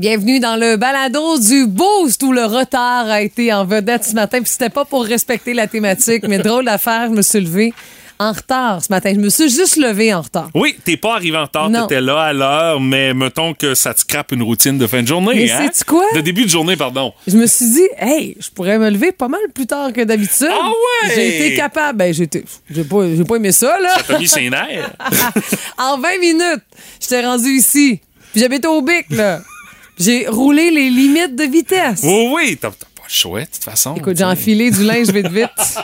Bienvenue dans le balado du Boost où le retard a été en vedette ce matin. Puis c'était pas pour respecter la thématique, mais drôle d'affaire, je me suis levée en retard ce matin. Je me suis juste levée en retard. Oui, t'es pas arrivé en retard, t'étais là à l'heure, mais mettons que ça te scrape une routine de fin de journée. Mais hein? sais-tu quoi? De début de journée, pardon. Je me suis dit, hey, je pourrais me lever pas mal plus tard que d'habitude. Ah ouais? J'ai été capable. Ben, j'ai été- j'ai pas, j'ai pas aimé ça, là. T'as mis ses nerfs. en 20 minutes, j'étais rendu ici. Puis j'habite au Bic, là. J'ai roulé les limites de vitesse. oui, oui, t'as t'as pas le choix, de toute façon. Écoute, j'ai enfilé du linge vite vite.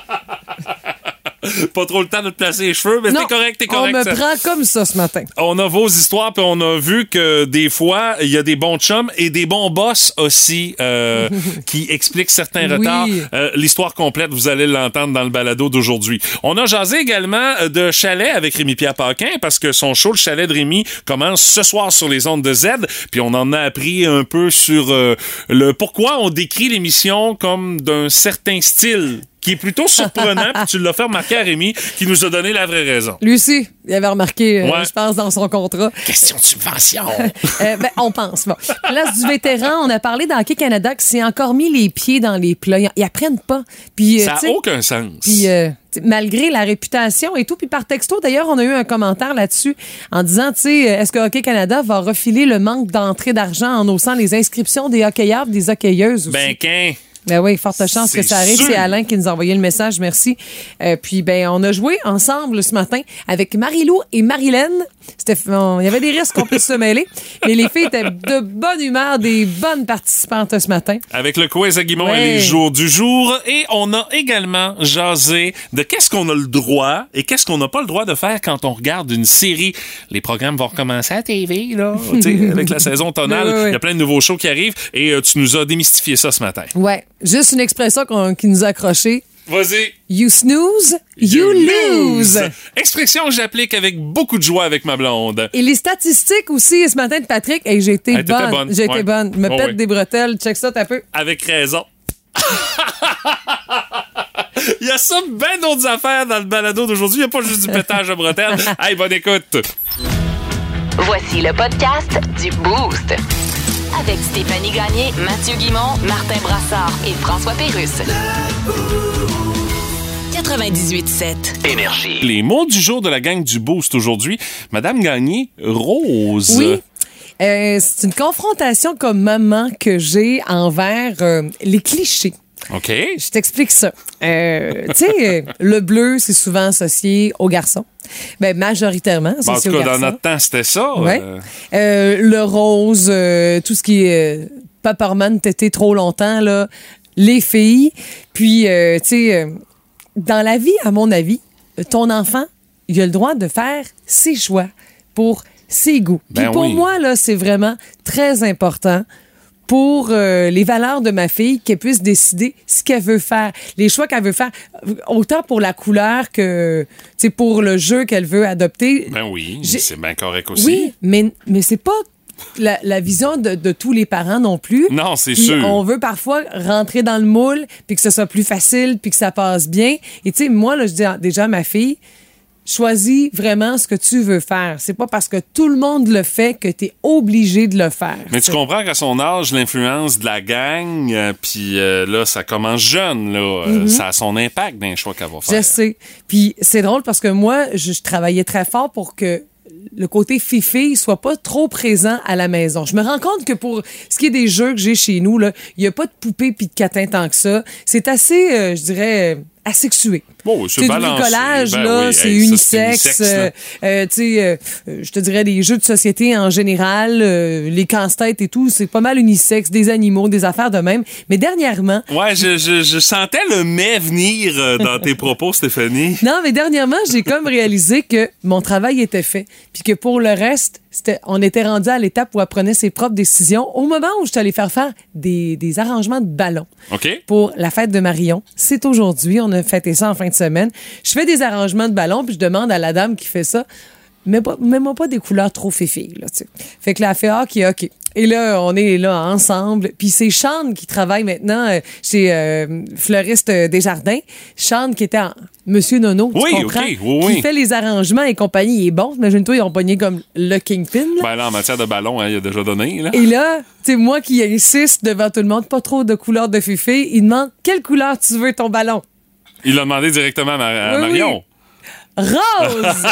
Pas trop le temps de te placer les cheveux, mais t'es correct, t'es on correct. me ça. prend comme ça ce matin. On a vos histoires, puis on a vu que des fois, il y a des bons chums et des bons boss aussi euh, qui expliquent certains Oui. retards. Euh, L'histoire complète, vous allez l'entendre dans le balado d'aujourd'hui. On a jasé également euh, de chalet avec Rémi-Pierre Paquin parce que son show, le chalet de Rémi, commence ce soir sur les ondes de Z. Puis on en a appris un peu sur euh, le pourquoi on décrit l'émission comme d'un certain style qui est plutôt surprenant. puis tu l'as fait remarquer à Rémi, qui nous a donné la vraie raison. Lui aussi, il avait remarqué, euh, je pense, dans son contrat. Question de subvention. Euh, ben, on pense. Bon. Place du vétéran, on a parlé dans Hockey Canada qui s'est encore mis les pieds dans les plats. Ils, apprennent pas. Puis, euh, Ça n'a aucun sens. Puis malgré la réputation et tout, puis par texto d'ailleurs, on a eu un commentaire là-dessus en disant, tu sais, est-ce que Hockey Canada va refiler le manque d'entrée d'argent en haussant les inscriptions des hockeyeurs, des hockeyeuses aussi? Ben, qu'un. Ben oui, forte chance que ça arrive. C'est Alain qui nous a envoyé le message. Merci. Euh, puis, ben, on a joué ensemble ce matin avec Marie-Lou et Marilyn. Il y avait des risques qu'on puisse se mêler. Mais les filles étaient de bonne humeur, des bonnes participantes ce matin. Avec le quiz à Guimont Ouais. et les jours du jour. Et on a également jasé de qu'est-ce qu'on a le droit et qu'est-ce qu'on n'a pas le droit de faire quand on regarde une série. Les programmes vont recommencer à TV, là. Avec la saison tonale. Oui, oui, oui. Il y a plein de nouveaux shows qui arrivent et euh, tu nous as démystifié ça ce matin. Ouais. Juste une expression qui nous a accrochés. Vas-y. You snooze, you, lose. Expression que j'applique avec beaucoup de joie avec ma blonde. Et les statistiques aussi ce matin de Patrick, et j'ai été bonne. bonne. J'ai été Ouais. bonne. Me Ouais, pète ouais. des bretelles. Check ça, t'as peu. Avec raison. Il y a ça bien d'autres affaires dans le balado d'aujourd'hui. Il n'y a pas juste du pétage de bretelles. Hey, bonne écoute. Voici le podcast du Boost. Avec Stéphanie Gagné, Mathieu Guimont, Martin Brassard et François Pérusse. 98.7. Énergie. Les mots du jour de la gang du Boost aujourd'hui. Madame Gagné, Rose. Oui. Euh, c'est une confrontation comme maman que j'ai envers euh, les clichés. OK. Je t'explique ça. Euh, tu sais, euh, le bleu, c'est souvent associé aux garçons. Ben, majoritairement Bon, en tout aux cas, dans notre temps, c'était ça. Ouais. Euh, Euh, le rose, euh, tout ce qui est paparman, tété trop longtemps, là, les filles. Puis, tu sais, dans la vie, à mon avis, ton enfant, il a le droit de faire ses choix pour ses goûts. Puis Ben pour oui. moi, là, c'est vraiment très important pour euh, les valeurs de ma fille, qu'elle puisse décider ce qu'elle veut faire, les choix qu'elle veut faire, autant pour la couleur que sais, pour le jeu qu'elle veut adopter. ben oui, c'est bien correct aussi. Oui, mais, mais c'est pas la, la vision de, de tous les parents non plus. Non, c'est sûr. On veut parfois rentrer dans le moule, puis que ce soit plus facile, puis que ça passe bien. Et tu sais, moi, là, je dis déjà à ma fille, choisis vraiment ce que tu veux faire. C'est pas parce que tout le monde le fait que tu es obligé de le faire. Mais tu comprends qu'à son âge, l'influence de la gang, euh, puis euh, là, ça commence jeune, là. euh, Ça a son impact dans les choix qu'elle va faire. Je sais. Puis c'est drôle parce que moi, je, je travaillais très fort pour que le côté fifi soit pas trop présent à la maison. Je me rends compte que pour ce qui est des jeux que j'ai chez nous, là, il y a pas de poupée puis de catin tant que ça. C'est assez, euh, je dirais, asexué. Bon, c'est du balancé. bricolage, Ben là, oui, c'est hey, unisexe. euh, euh, tu sais, euh, euh, je te dirais des jeux de société en général, euh, les casse-têtes et tout, c'est pas mal unisexe, des animaux, des affaires de même. Mais dernièrement, Ouais, je, je, je sentais le mais venir dans tes propos, Stéphanie. Non, mais dernièrement, j'ai comme réalisé que mon travail était fait, puis que pour le reste, on était rendu à l'étape où elle prenait ses propres décisions au moment où je suis allée faire faire des, des arrangements de ballons pour la fête de Marion. C'est aujourd'hui, on a fêté ça en fin de semaine. Je fais des arrangements de ballons, puis je demande à la dame qui fait ça, mais pas- pas des couleurs trop féfilles, là, tu sais. Fait que là, elle fait, ah, OK, OK. Et là, on est là ensemble. Puis c'est Sean qui travaille maintenant euh, chez euh, Fleuriste Desjardins. Sean qui était en Monsieur Nono, tu Oui, comprends? ok, oui, oui. Qui fait les arrangements et compagnie. Il est bon. Imagine-toi, ils ont pogné comme le Kingpin. là. Ben là, en matière de ballon, hein, il a déjà donné. Là. Et là, tu sais, moi qui insiste devant tout le monde, pas trop de couleurs de féfé, il demande quelle couleur tu veux ton ballon. Il l'a demandé directement à, Oui, Marion. Rose!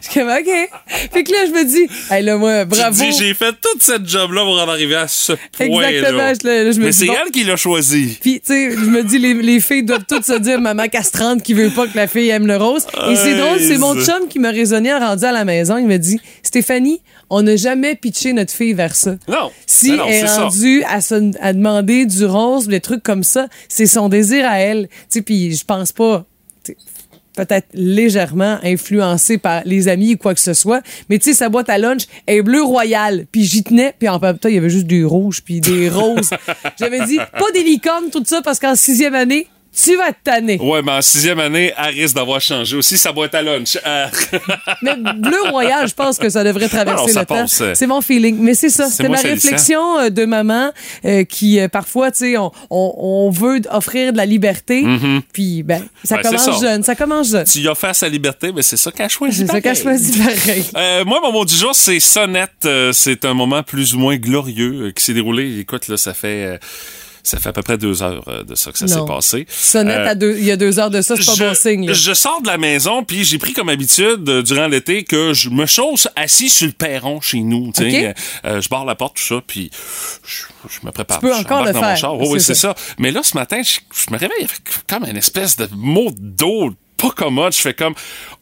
Je suis comme, OK. Fait que là, je me dis, hey, là, moi, bravo. Tu te dis, j'ai fait toute cette job-là pour en arriver à ce point-là. Exactement. Je, là, je me Mais c'est bon. elle qui l'a choisi. Puis, tu sais, je me dis, les, les filles doivent toutes se dire maman castrante qui veut pas que la fille aime le rose. Et c'est drôle, c'est mon chum qui m'a raisonné en rendu à la maison. Il me dit, Stéphanie, on n'a jamais pitché notre fille vers ça. Non. Si Ben non, elle est c'est ça. rendue à, se- à demander du rose, des trucs comme ça, c'est son désir à elle. Tu sais, puis je pense pas. Peut-être légèrement influencé par les amis ou quoi que ce soit. Mais tu sais, sa boîte à lunch est bleu royal. Puis j'y tenais. Puis en même temps, il y avait juste du rouge puis des roses. J'avais dit, pas des licornes, tout ça, parce qu'en sixième année, tu vas te tanner. Ouais, mais en sixième année, elle risque d'avoir changé aussi sa boîte à lunch. Euh, Mais bleu royal, je pense que ça devrait traverser Alors, ça le temps. passe, euh, C'est mon feeling. Mais c'est ça, c'est ma réflexion euh, de maman euh, qui, euh, parfois, tu sais, on, on, on veut offrir de la liberté. Puis, ben, ça Ben, commence ça. jeune. Ça commence jeune. tu y as fait sa liberté, mais c'est ça qu'elle a choisi. C'est ça qu'elle choisit pareil. Moi, mon mot du jour, c'est sonnette. C'est un moment plus ou moins glorieux qui s'est déroulé. Écoute, là, ça fait, ça fait à peu près deux heures euh, de ça que ça s'est passé. Sonnette Euh, à deux, il y a deux heures de ça, c'est pas je, bon signe. là. je sors de la maison, puis j'ai pris comme habitude euh, durant l'été que je me chausse assis sur le perron chez nous. tu sais. Ok. Euh, je barre la porte, tout ça, puis je, je me prépare. Tu peux Je encore le dans mon char. Oui, oui, c'est c'est ça. Mais là, ce matin, je, je me réveille avec comme une espèce de mot d'eau pas commode. Je fais comme,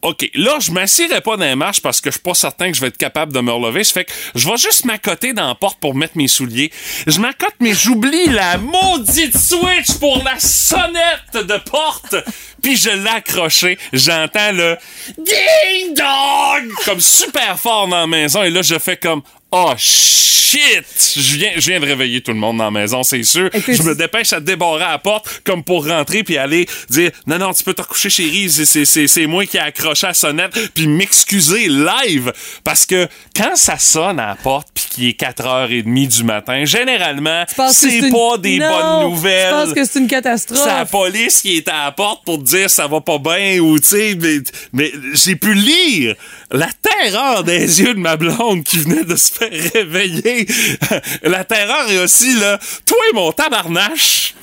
OK, là, je m'assierai pas dans les marches parce que je suis pas certain que je vais être capable de me relever. Ça fait que je vais juste m'accoter dans la porte pour mettre mes souliers. Je m'accote, mais j'oublie la maudite switch pour la sonnette de porte. Puis je l'ai accroché. J'entends le ding dong comme super fort dans la maison. Et là, je fais comme, oh shit! Je viens, je viens de réveiller tout le monde dans la maison, c'est sûr. Je me dépêche à débarrer à la porte comme pour rentrer puis aller dire non non tu peux te recoucher chérie c'est c'est c'est c'est moi qui ai accroché à la sonnette puis m'excuser live parce que quand ça sonne à la porte puis qu'il est 4h30 du matin généralement c'est une- pas des Non, bonnes nouvelles Je pense que c'est une catastrophe. c'est la police qui est à la porte pour te dire ça va pas bien ou tu sais mais, mais j'ai pu lire la terreur des yeux de ma blonde qui venait de se faire réveiller. La terreur est aussi là toi mon tabarnache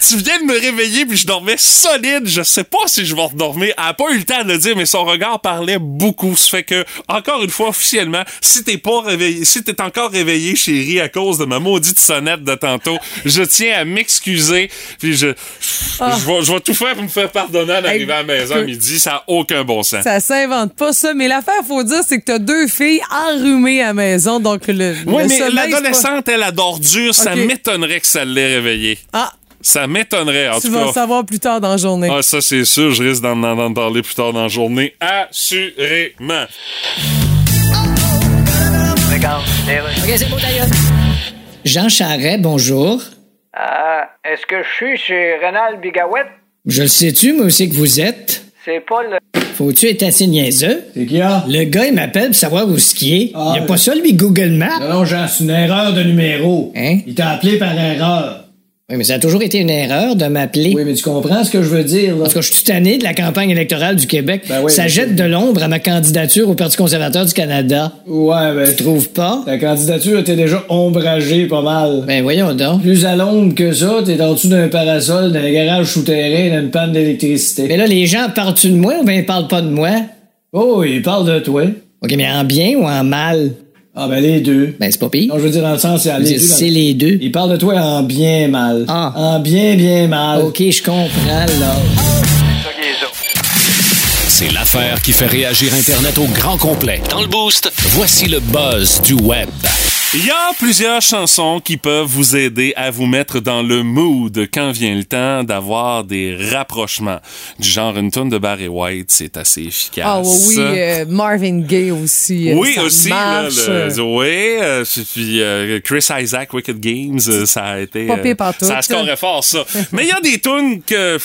tu viens de me réveiller puis je dormais solide. Je sais pas si je vais redormir. Elle a pas eu le temps de le dire, mais son regard parlait beaucoup. Ça fait que, encore une fois, officiellement, si t'es pas réveillé, si t'es encore réveillé, chérie, à cause de ma maudite sonnette de tantôt, je tiens à m'excuser. Puis je, je, vais, je vais tout faire pour me faire pardonner à l'arrivée à la maison à midi. Ça a aucun bon sens. Ça s'invente pas ça, mais l'affaire, faut dire, c'est que t'as deux filles enrhumées à la maison, donc le. Oui, le mais pas- l'adolescente, elle, adore dur. Ça m'étonnerait que ça l'ait réveillée. Ah, Ça m'étonnerait, en tu tout vas le savoir plus tard dans la journée. Ah, ça, c'est sûr. Je risque d'en entendre parler plus tard dans la journée. Assurément. Jean Charret, bonjour. Ah, est-ce que je suis chez Renal Bigawet? Je le sais-tu, moi aussi que vous êtes? C'est pas le. Faut-tu être assez niaiseux? C'est qui, ah? Le gars, il m'appelle pour savoir où ce qui est. Ah, il a pas ça, lui, Google Maps? Non, non, Jean, c'est une erreur de numéro. Hein? Il t'a appelé par erreur. Oui, mais ça a toujours été une erreur de m'appeler. Oui, mais tu comprends ce que je veux dire, là? Parce que je suis tanné de la campagne électorale du Québec. Ben oui, ça mais jette de l'ombre à ma candidature au Parti conservateur du Canada. Ouais, ben, Tu trouves pas? Ta candidature était déjà ombragée pas mal. Ben voyons donc. Plus à l'ombre que ça, t'es en dessous d'un parasol, d'un garage souterrain, d'une panne d'électricité. Mais là, les gens parlent-tu de moi ou bien ils parlent pas de moi? Oh, il parle de toi. OK, mais en bien ou en mal? Ah, ben, les deux. Ben, c'est pas pire. Non, je veux dire, dans le sens, c'est à les deux. C'est les deux. Il parle de toi en bien mal. Ah. En bien, bien mal. OK, je comprends, là. C'est l'affaire qui fait réagir Internet au grand complet. Dans le boost, voici le buzz du web. Il y a plusieurs chansons qui peuvent vous aider à vous mettre dans le mood quand vient le temps d'avoir des rapprochements. Du genre une tune de Barry White, c'est assez efficace. Ah oui, euh, Marvin Gaye aussi. euh, Oui, ça aussi, là, le, oui, euh, puis euh, Chris Isaac, Wicked Games, euh, ça a été... Pas pire pantoute. ça scorait fort, ça. Mais il y a des tunes que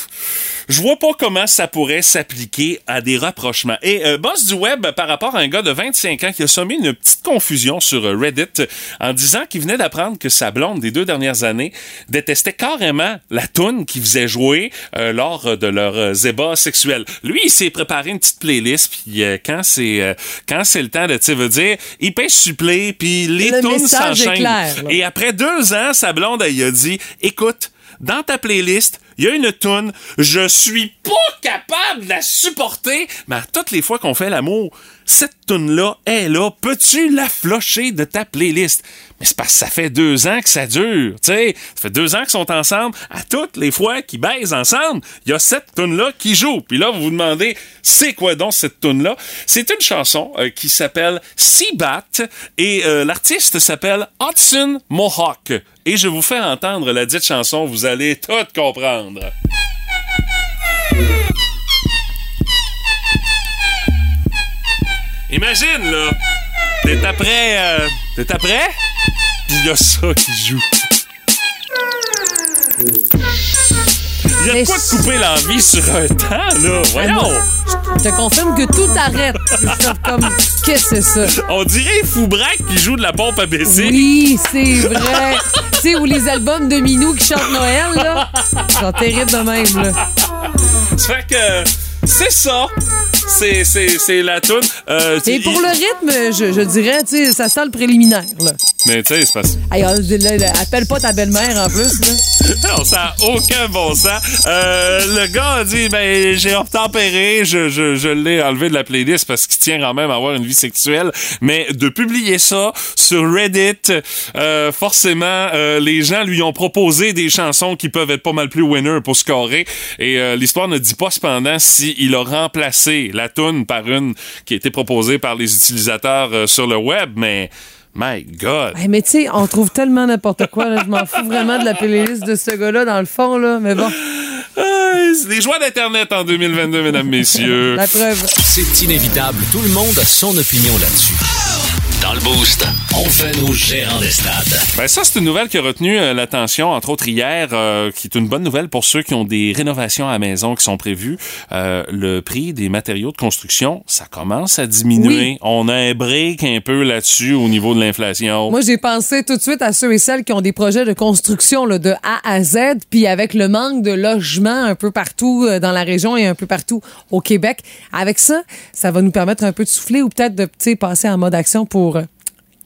je vois pas comment ça pourrait s'appliquer à des rapprochements. Et euh, Boss du Web, par rapport à un gars de 25 ans qui a sommé une petite confusion sur euh, Reddit en disant qu'il venait d'apprendre que sa blonde des deux dernières années détestait carrément la tune qu'il faisait jouer euh, lors de leur euh, zéba sexuel. Lui, il s'est préparé une petite playlist, puis euh, quand c'est euh, quand c'est le temps de, tu dire, il pèse supplé, puis les Le tunes s'enchaînent. Et après deux ans, sa blonde, elle a dit, écoute, dans ta playlist, il y a une toune, je suis pas capable de la supporter, mais à toutes les fois qu'on fait l'amour, cette toune-là est là, peux-tu la flocher de ta playlist? Mais c'est parce que ça fait deux ans que ça dure, tu sais, ça fait deux ans qu'ils sont ensemble, à toutes les fois qu'ils baisent ensemble, il y a cette toune-là qui joue. Puis là, vous vous demandez, c'est quoi donc cette toune-là? C'est une chanson euh, qui s'appelle Seabat et euh, l'artiste s'appelle Hudson Mohawk. Et je vous fais entendre la dite chanson, vous allez tout comprendre. Imagine, là, t'es après... euh, t'es après? Puis il y a ça qui joue. Il y a Mais quoi de couper l'envie sur un temps, là? Voyons! Je te confirme que tout arrête. Comme, qu'est-ce que c'est ça? On dirait Foubraque qui joue de la pompe à baiser. Oui, c'est vrai. tu sais, ou les albums de Minou qui chantent Noël, là. Ils sont terribles de même, là. Ça fait que c'est ça. C'est, c'est, c'est la toune. Euh, Et pour le rythme, je, je dirais, tu sais, ça sent le préliminaire, là. Mais tu sais, c'est parce là, là, appelle pas ta belle-mère, en plus, là. Non, ça n'a aucun bon sens. Euh, le gars a dit, ben, j'ai obtempéré, je, je, je l'ai enlevé de la playlist parce qu'il tient quand même à avoir une vie sexuelle. Mais de publier ça sur Reddit, euh, forcément, euh, les gens lui ont proposé des chansons qui peuvent être pas mal plus winner pour scorer. Et euh, l'histoire ne dit pas cependant s'il a remplacé la tune par une qui a été proposée par les utilisateurs euh, sur le web, mais my God. Hey, mais tu sais, on trouve tellement n'importe quoi, là. Je m'en fous vraiment de la playlist de ce gars-là, dans le fond, là. Mais bon, Ah, c'est des joies d'Internet en 2022, mesdames, messieurs. la preuve. C'est inévitable, tout le monde a son opinion là-dessus. Dans le boost, on fait nos gérants des stades. Ben ça, c'est une nouvelle qui a retenu euh, l'attention, entre autres hier, euh, qui est une bonne nouvelle pour ceux qui ont des rénovations à la maison qui sont prévues. Euh, le prix des matériaux de construction, ça commence à diminuer. Oui. On a un break un peu là-dessus au niveau de l'inflation. Moi, j'ai pensé tout de suite à ceux et celles qui ont des projets de construction là, de A à Z, puis avec le manque de logements un peu partout euh, dans la région et un peu partout au Québec. Avec ça, ça va nous permettre un peu de souffler ou peut-être de passer en mode action pour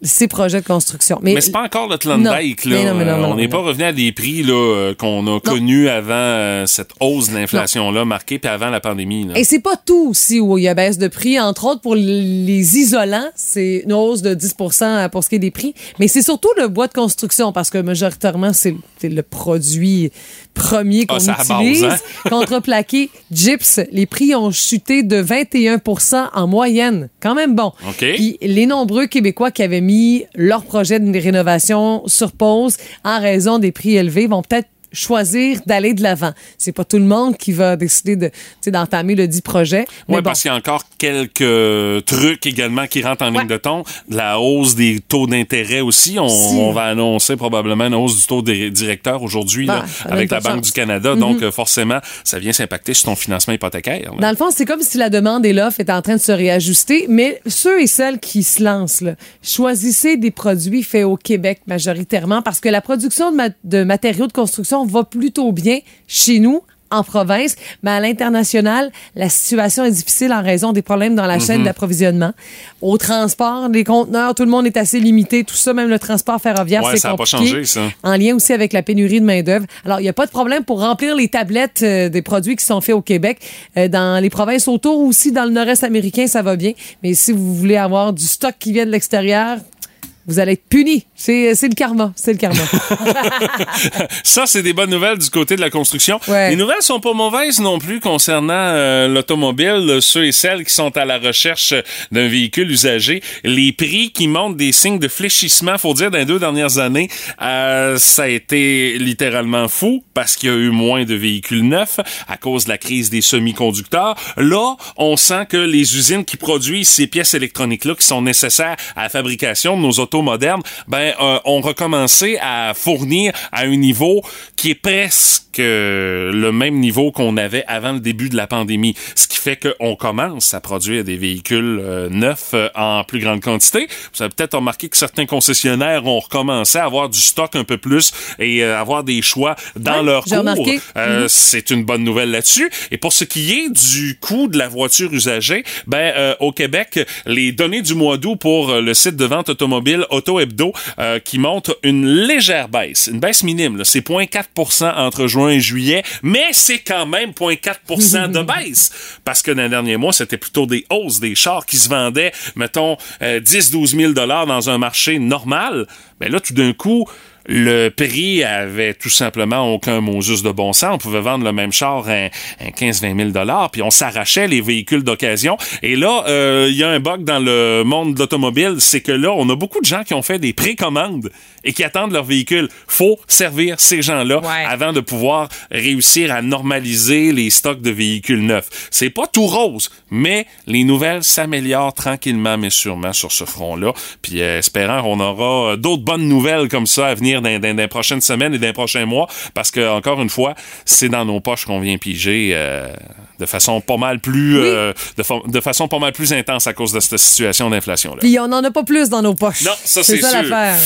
ces projets de construction. Mais, Mais c'est pas encore le Non. Klondike, là. Mais non, mais non, Euh, on n'est pas revenu à des prix là euh, qu'on a connus avant euh, cette hausse de l'inflation-là marquée, puis avant la pandémie. Là. Et c'est pas tout aussi où il y a baisse de prix. Entre autres, pour les isolants, c'est une hausse de 10 pour ce qui est des prix. Mais c'est surtout le bois de construction parce que majoritairement, c'est le produit premier qu'on Ah, à base, utilise. hein? Contreplaqué gyps, les prix ont chuté de 21% en moyenne. Quand même bon. OK. Puis les nombreux Québécois qui avaient mis leur projet de rénovation sur pause en raison des prix élevés vont peut-être choisir d'aller de l'avant. C'est pas tout le monde qui va décider de, d'entamer le dit projet. Oui, bon. parce qu'il y a encore quelques trucs également qui rentrent en ligne de ton. La hausse des taux d'intérêt aussi. On, Si. on va annoncer probablement une hausse du taux des directeur aujourd'hui avec la Banque chance. Mm-hmm. du Canada. Donc, euh, forcément, ça vient s'impacter sur ton financement hypothécaire. là. Dans le fond, c'est comme si la demande et l'offre étaient en train de se réajuster, mais ceux et celles qui se lancent, là, choisissez des produits faits au Québec majoritairement parce que la production de matériaux de construction va plutôt bien chez nous en province, mais à l'international, la situation est difficile en raison des problèmes dans la Mm-hmm. chaîne d'approvisionnement. Au transport, les conteneurs, tout le monde est assez limité, tout ça, même le transport ferroviaire, Ouais, c'est a pas compliqué. changé, ça. En lien aussi avec la pénurie de main-d'œuvre. Alors, il n'y a pas de problème pour remplir les tablettes euh, des produits qui sont faits au Québec. Euh, dans les provinces autour aussi, dans le nord-est américain, ça va bien. Mais si vous voulez avoir du stock qui vient de l'extérieur, vous allez être punis. C'est c'est le karma. C'est le karma. Ça, c'est des bonnes nouvelles du côté de la construction. Ouais. Les nouvelles sont pas mauvaises non plus concernant euh, l'automobile. Ceux et celles qui sont à la recherche d'un véhicule usagé, les prix qui montrent des signes de fléchissement, faut dire, dans les deux dernières années, euh, ça a été littéralement fou parce qu'il y a eu moins de véhicules neufs à cause de la crise des semi-conducteurs. Là, on sent que les usines qui produisent ces pièces électroniques-là qui sont nécessaires à la fabrication de nos autos modernes, ben, euh, ont recommencé à fournir à un niveau qui est presque euh, le même niveau qu'on avait avant le début de la pandémie. Ce qui fait qu'on commence à produire des véhicules euh, neufs euh, en plus grande quantité. Vous avez peut-être remarqué que certains concessionnaires ont recommencé à avoir du stock un peu plus et avoir des choix dans Ouais, leur cours. Mhm. C'est une bonne nouvelle là-dessus. Et pour ce qui est du coût de la voiture usagée, ben au Québec, les données du mois d'août pour le site de vente automobile Auto Hebdo euh, qui montre une légère baisse, une baisse minime. C'est 0,4% entre juin et juillet, mais c'est quand même 0,4% de baisse parce que dans les derniers mois, c'était plutôt des hausses des chars qui se vendaient, mettons, euh, 10-12 000 dollars dans un marché normal. Mais là, tout d'un coup, le prix avait tout simplement aucun mot de bon sens. On pouvait vendre le même char à, 15-20 000 dollars, puis on s'arrachait les véhicules d'occasion. Et là, euh, il y a un bug dans le monde de l'automobile, c'est que là, on a beaucoup de gens qui ont fait des précommandes et qui attendent leur véhicule. Faut servir ces gens-là Ouais. avant de pouvoir réussir à normaliser les stocks de véhicules neufs. C'est pas tout rose, mais les nouvelles s'améliorent tranquillement mais sûrement sur ce front-là. Puis euh, espérant qu'on aura euh, d'autres bonnes nouvelles comme ça à venir dans, dans- dans les prochaines semaines et dans les prochains mois, parce que encore une fois, c'est dans nos poches qu'on vient piger euh, de façon pas mal plus euh, de, fa- de façon pas mal plus intense à cause de cette situation d'inflation-là. Puis on n'en a pas plus dans nos poches. Non, ça, c'est ça sûr. l'affaire.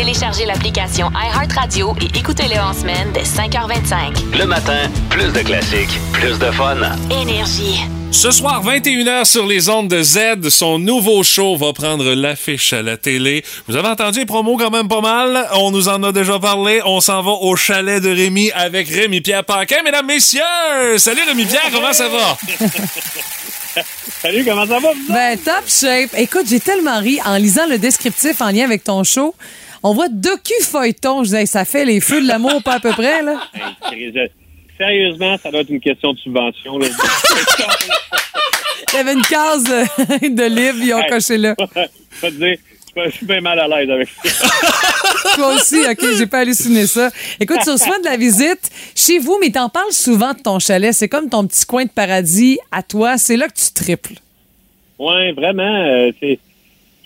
Téléchargez l'application iHeartRadio et écoutez-le en semaine dès 5h25. Le matin, plus de classiques, plus de fun. Énergie. Ce soir, 21h sur les ondes de Z, son nouveau show va prendre l'affiche à la télé. Vous avez entendu les promos quand même pas mal? On nous en a déjà parlé. On s'en va au chalet de Rémi avec Rémi-Pierre Paquin. Mesdames, messieurs! Salut Rémi-Pierre, comment ça va? Salut, comment ça va? Ben, top shape. Écoute, j'ai tellement ri en lisant le descriptif en lien avec ton show. On voit docu-feuilleton. Je disais, ça fait les feux de l'amour, pas à peu près, là. Hey, Sérieusement, ça doit être une question de subvention. Là. Il y avait une case de livres, ils ont Hey. coché là. je vais te dire, je suis bien mal à l'aise avec ça. Toi aussi, OK, j'ai pas halluciné ça. Écoute, tu reçois de la visite chez vous, mais t'en parles souvent de ton chalet. C'est comme ton petit coin de paradis à toi. C'est là que tu triples. Oui, vraiment. euh, c'est,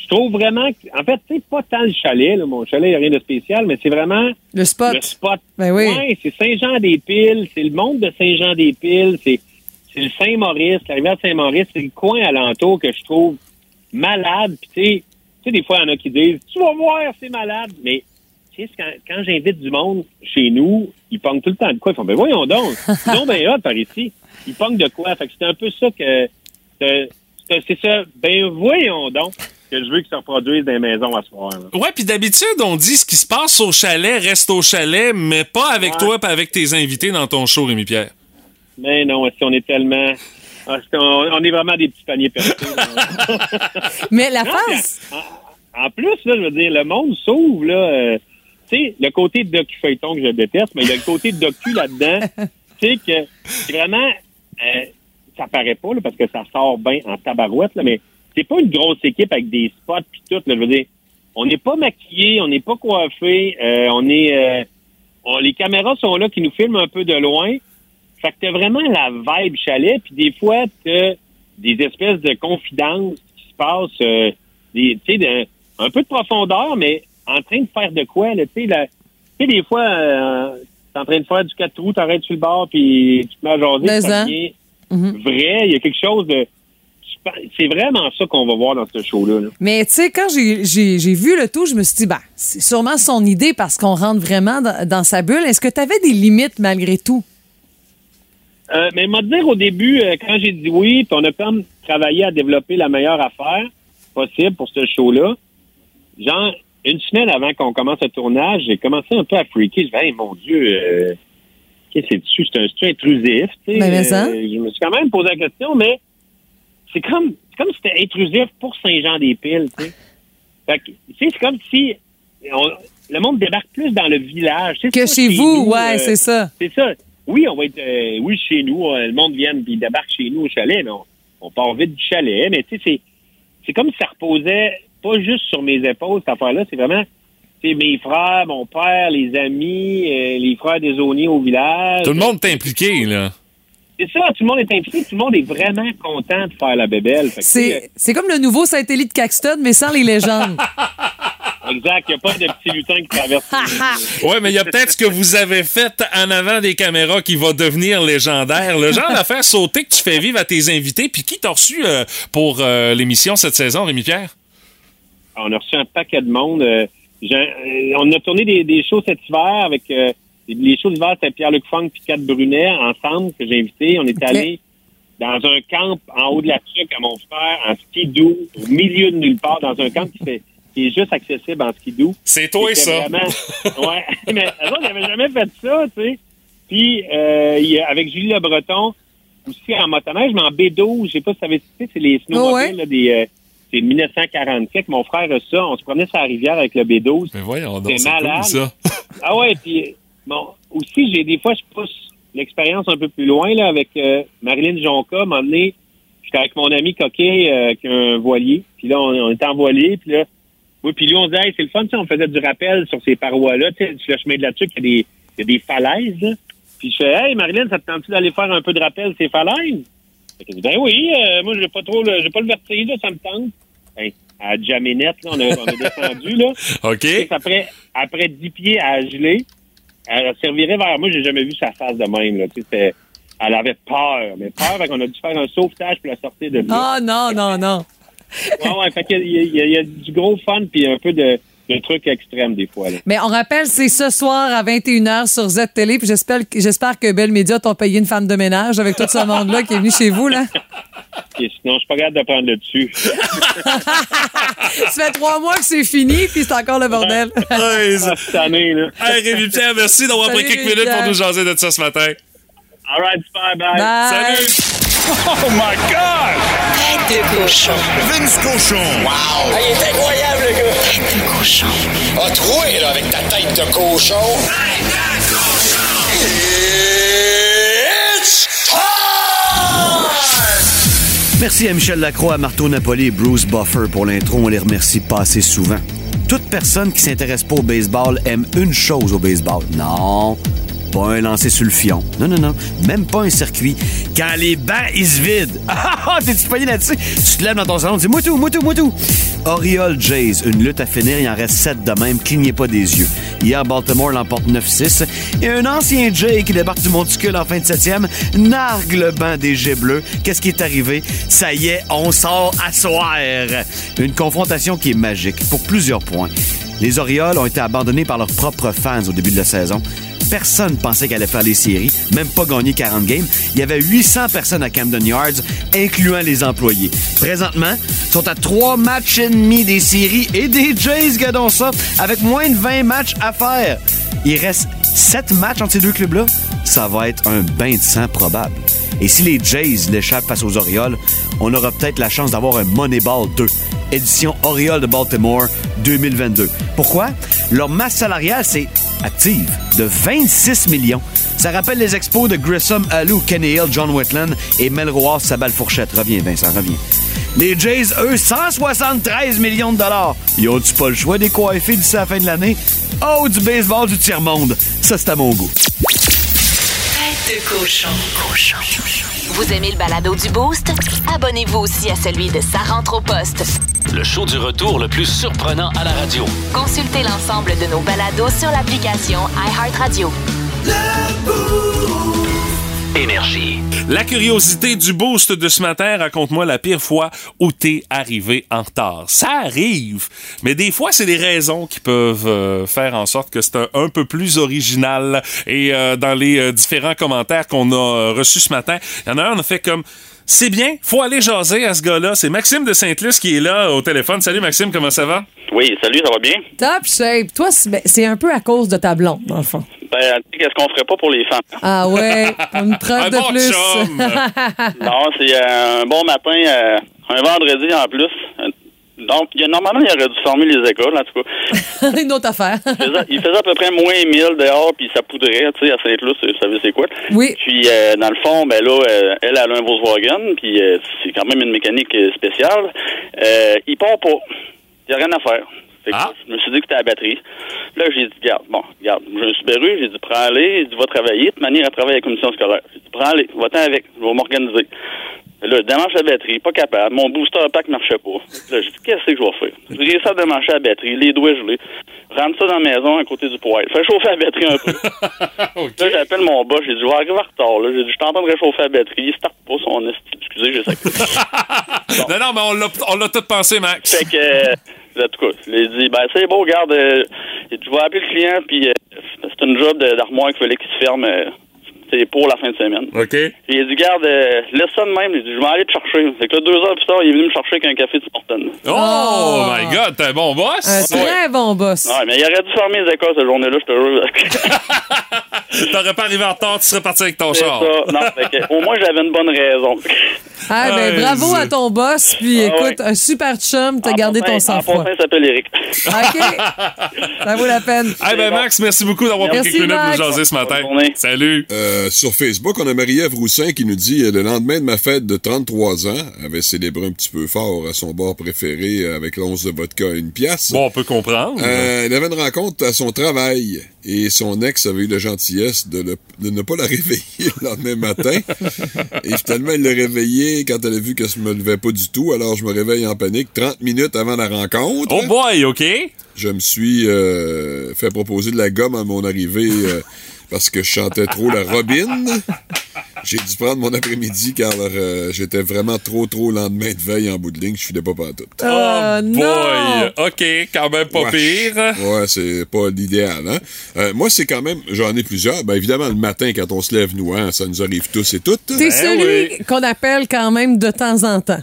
je trouve vraiment que, en fait, c'est pas tant le chalet. Là, mon chalet, il n'y a rien de spécial, mais c'est vraiment Le spot. le spot. Ben oui. Ouais, c'est Saint-Jean-des-Piles, c'est le monde de Saint-Jean-des-Piles, c'est, le Saint-Maurice, la rivière Saint-Maurice, c'est le coin alentour que je trouve malade. Puis tu sais, des fois, il y en a qui disent, tu vas voir, c'est malade. Mais tu sais, quand, quand j'invite du monde chez nous, ils pognent tout le temps de quoi? Ils font, ben voyons donc, non, ben hot par ici. Ils pognent de quoi? Fait que c'est un peu ça que, c'est ça, ben voyons donc que je veux que ça reproduise dans les maisons à ce soir. là. Ouais, puis d'habitude, on dit ce qui se passe au chalet reste au chalet, mais pas avec Ouais. toi, pas avec tes invités dans ton show, Rémi-Pierre. Mais non, est-ce qu'on est tellement... est-ce qu'on- on est vraiment des petits paniers percés. là. Mais la face. En, en plus, là, je veux dire, le monde s'ouvre, là. euh, tu sais, le côté de docu-feuilleton que je déteste, mais il y a le côté de docu là-dedans. tu sais, que vraiment. euh, ça paraît pas, là, parce que ça sort bien en tabarouette, là, mais c'est pas une grosse équipe avec des spots puis tout, là, je veux dire. On n'est pas maquillés, on n'est pas coiffés, euh, on est. euh, on- les caméras sont là qui nous filment un peu de loin. Fait que t'as vraiment la vibe chalet, puis des fois, t'as des espèces de confidences qui se passent, euh, tu sais, un peu de profondeur, mais en train de faire de quoi, là, tu sais, la- tu sais, des fois, euh, t'es en train de faire du 4 trous, t'arrêtes sur le bord, puis tu te mets à jaser, Mais ça devient Mhm. vrai, il y a quelque chose de... C'est vraiment ça qu'on va voir dans ce show-là. là. Mais tu sais, quand j'ai- vu le tout, je me suis dit, bah, c'est sûrement son idée parce qu'on rentre vraiment dans, dans sa bulle. Est-ce que tu avais des limites malgré tout? Euh, mais m'a dire au début, euh, quand j'ai dit oui, puis on a comme travaillé à développer la meilleure affaire possible pour ce show-là, genre, une semaine avant qu'on commence le tournage, j'ai commencé un peu à freaker. Je me hey, mon Dieu, euh, qu'est-ce que c'est dessus? C'est un intrusif, tu sais? Ben, mais ça. Je me suis quand même posé la question, mais c'est comme, c'est comme si c'était intrusif pour Saint-Jean-des-Piles, tu sais. Fait que, tu sais, c'est comme si on- le monde débarque plus dans le village. Que chez vous, nous, ouais, euh, c'est ça. C'est ça. Oui, on va être, euh, oui, chez nous, euh, le monde vient puis débarque chez nous au chalet, mais on, on part vite du chalet. Mais tu sais, c'est, c'est comme si ça reposait pas juste sur mes épaules, cette affaire-là. C'est vraiment, c'est mes frères, mon père, les amis, euh, les frères des zoniers au village. Tout le monde est impliqué, là. C'est ça, tout le monde est impliqué, tout le monde est vraiment content de faire la bébelle. Sais, C'est c'est comme le nouveau de Caxton, mais sans les légendes. euh, exact, il n'y a pas de petit lutin qui traverse. Ouais, mais il y a peut-être ce que vous avez fait en avant des caméras qui va devenir légendaire. Le genre d'affaire sauter que tu fais vivre à tes invités. Puis qui t'a reçu euh, pour euh, l'émission cette saison, Rémi-Pierre? on a reçu un paquet de monde. euh, euh, on a tourné des, des shows cet hiver avec euh, les shows d'hiver, c'était Pierre-Luc Funk et Kat Brunet ensemble que j'ai invité. On est Ok. allé dans un camp en haut de la tuque à mon frère en skidoo, au milieu de nulle part, dans un camp qui, fait, qui est juste accessible en skidoo. C'est toi, C'était ça. Vraiment... ouais. Mais eux n'avaient jamais fait ça, tu sais. Puis, euh, il y a- avec Julie Le Breton, aussi en motoneige, mais en B12, je sais pas si ça avait cité, c'est les snowmobiles, Oh ouais. là, des, euh, c'est 1947. Mon frère a ça. On se promenait sur la rivière avec le B12. Mais voyons donc, C'est cool, malade. ça. Ah ouais, puis bon, aussi, j'ai des fois, je pousse l'expérience un peu plus loin là avec euh, Marilyn Jonca. Moment donné, j'étais avec mon ami Coquet euh, qui a un voilier. Puis là, on, on était en voilier. Puis là, oui, puis lui, on disait, hey, c'est le fun, tu sais, on faisait du rappel sur ces parois-là. Tu sais, sur le chemin de la tuque, il y a des, il y a des falaises. Là. Puis je fais, hey, Marilyn, ça te tente-tu d'aller faire un peu de rappel ces falaises? Fait qu'elle dit, ben oui, euh, moi, j'ai pas trop, le- j'ai pas le vertige, là, ça me tente. Ben, à Jaminette, là, on a, on a descendu, là. OK. Qu'après, après 10 pieds à geler, elle servirait vers moi, j'ai jamais vu sa face de même, là. Tu sais, c'était- elle avait peur, mais peur, qu'on a dû faire un sauvetage pour la sortir de là. Oh non, non, non. Ouais, ouais, fait qu'il y, a- il y a- il y a du gros fun puis un peu de, de trucs extrêmes des fois, là. Mais on rappelle, c'est ce soir à 21h sur Z-Télé. Puis j'espère, j'espère que Belle Média t'ont payé une femme de ménage avec tout ce monde-là qui est venu chez vous, là. Et sinon, je suis pas capable de prendre le dessus. Ça fait trois mois que c'est fini, puis c'est encore le bordel. Hey, ça- Ah, cette année, là. Hey, Rémi-Pierre, merci d'avoir Salut, pris quelques minutes pour nous jaser de ça ce matin. All right, bye. Bye. Salut! Oh my God! Tête de cochon. Vince Cochon. Wow! il est incroyable, cochon. Avec ta tête de cochon. Merci à Michel Lacroix, à Marteau Napoli et Bruce Buffer pour l'intro. On les remercie pas assez souvent. Toute personne qui s'intéresse pas au baseball aime une chose au baseball. Non, pas un lancer sur le fion. Non, non, non. Même pas un circuit. Quand les bancs, ils se vident. Ah, ah, t'es-tu pogné là-dessus? Tu te lèves dans ton salon, tu dis « Moi tout, moi tout, moi tout! » Oriole Jays, une lutte à finir, il en reste sept de même, clignez pas des yeux. Hier, Baltimore l'emporte 9-6. Et un ancien Jay qui débarque du monticule en fin de septième nargue le banc des Jets bleus. Qu'est-ce qui est arrivé? Ça y est, on sort à soir. Une confrontation qui est magique pour plusieurs points. Les Orioles ont été abandonnés par leurs propres fans au début de la saison. Personne pensait qu'elle allait faire les séries, même pas gagner 40 games. Il y avait 800 personnes à Camden Yards, incluant les employés. Présentement, ils sont à trois matchs et demi des séries et des Jays, gadons ça, avec moins de 20 matchs à faire. Il reste 7 matchs entre ces deux clubs-là. Ça va être un bain de sang probable. Et si les Jays l'échappent face aux Orioles, on aura peut-être la chance d'avoir un Moneyball 2, édition Orioles de Baltimore 2022. Pourquoi? Leur masse salariale, c'est active, de 26 millions. Ça rappelle les expos de Grissom, Allou, Kenny Hill, John Whitland et Mel Roy, sa balle fourchette. Reviens, Vincent, reviens. Les Jays, eux, 173 millions de dollars. Ils ont-tu pas le choix des coiffés d'ici la fin de l'année? Oh, du baseball du tiers-monde. Ça, c'est à mon goût. Tête de cochon. Cochon. Vous aimez le balado du Boost? Abonnez-vous aussi à celui de Sa rentre au poste. Le show du retour le plus surprenant à la radio. Consultez l'ensemble de nos balados sur l'application iHeartRadio. Énergie. La curiosité du boost de ce matin, raconte-moi la pire fois où t'es arrivé en retard. Ça arrive, mais des fois, c'est des raisons qui peuvent euh, faire en sorte que c'est un, un peu plus original. Et euh, dans les euh, différents commentaires qu'on a euh, reçus ce matin, il y en a un, on a fait comme... C'est bien, faut aller jaser à ce gars-là. C'est Maxime de Sainte-Luce qui est là au téléphone. Salut Maxime, comment ça va? Oui, salut, ça va bien? Top shape. Toi, c'est ben, c'est un peu à cause de ta blonde, dans le fond. Ben, qu'est-ce qu'on ferait pas pour les femmes? Ah ouais, une preuve Un de bon plus. chum. non, c'est euh, un bon matin, euh, un vendredi en plus. Euh, Donc, il y a, normalement, il aurait dû fermer les écoles, en tout cas. Une autre affaire. Il faisait, il faisait à peu près moins 1000 dehors, puis ça poudrait, tu sais, à Saint-Luc, vous savez c'est quoi. Oui. Puis, euh, dans le fond, ben là, euh, elle, elle a un Volkswagen, puis euh, c'est quand même une mécanique spéciale. Euh, il part pas. Il n'y a rien à faire. Fait que Je me suis dit que c'était la batterie. Là, j'ai dit, garde, bon, regarde, j'ai un Subaru, j'ai dit, prends-les, j'ai dit, va travailler. De manière, elle travaille à la commission scolaire. J'ai dit, prends-les, va-t'en avec, je vais m'organiser. Là, je démange la batterie, pas capable. Mon booster pack marchait pas. Là, j'ai dit, qu'est-ce que je vais faire? J'ai réussi à démancher la batterie, les doigts gelés. Rentre ça dans la maison à côté du poêle. Fais chauffer la batterie un peu. Là, j'appelle mon boss, j'ai dit, je vais arriver en retard. Là. J'ai dit, je suis en train de réchauffer la batterie, il starte pas son esti. Excusez, j'ai ça. Non, non, mais on l'a, on l'a tout pensé, Max. Fait que, euh, en tout cas, je dit, ben, c'est beau, regarde, euh, je vais appeler le client, puis euh, c'est une job d'armoire qu'il fallait qu'il se ferme, euh, c'est pour la fin de semaine. OK. Il a dit, garde, euh, laisse ça de même. Il a dit, je vais aller te chercher. Fait que là, deux heures plus tard, il est venu me chercher avec un café de Morton. Oh, my God, t'es un bon boss. Un très bon boss. Ouais, mais il aurait dû fermer les écoles cette journée-là, je te jure. T'aurais pas arrivé en retard, tu serais parti avec ton char. ça. Non, fait que, au moins, j'avais une bonne raison. Ah, ben, bravo à ton boss. Puis Ah, écoute, un super chum, t'as gardé ton sang-froid. il s'appelle Eric. OK. Ça vaut la peine. Eh ben, Max, merci beaucoup d'avoir pris quelques minutes pour nous jaser ce matin. Bonne journée. Salut. Euh, sur Facebook, on a Marie-Ève Roussin qui nous dit euh, le lendemain de ma fête de 33 ans, avait célébré un petit peu fort à son bar préféré euh, avec l'once de vodka à une pièce. Bon, on peut comprendre. Euh, elle avait une rencontre à son travail et son ex avait eu la gentillesse de, le- de ne pas la réveiller le lendemain matin. et finalement, elle l'a réveillée quand elle a vu que je me levais pas du tout. Alors, je me réveille en panique 30 minutes avant la rencontre. Oh boy, OK. Je me suis euh, fait proposer de la gomme à mon arrivée euh, parce que je chantais trop la Robin. J'ai dû prendre mon après-midi car euh, j'étais vraiment trop, trop lendemain de veille en bout de ligne. Je filais pas pantoute. Oh, non! Boy, OK, quand même pas Ouais. pire. Ouais, c'est pas l'idéal, hein? Euh, moi, c'est quand même, j'en ai plusieurs. Ben, évidemment, le matin, quand on se lève, nous, hein, ça nous arrive tous et toutes. T'es celui qu'on appelle quand même de temps en temps.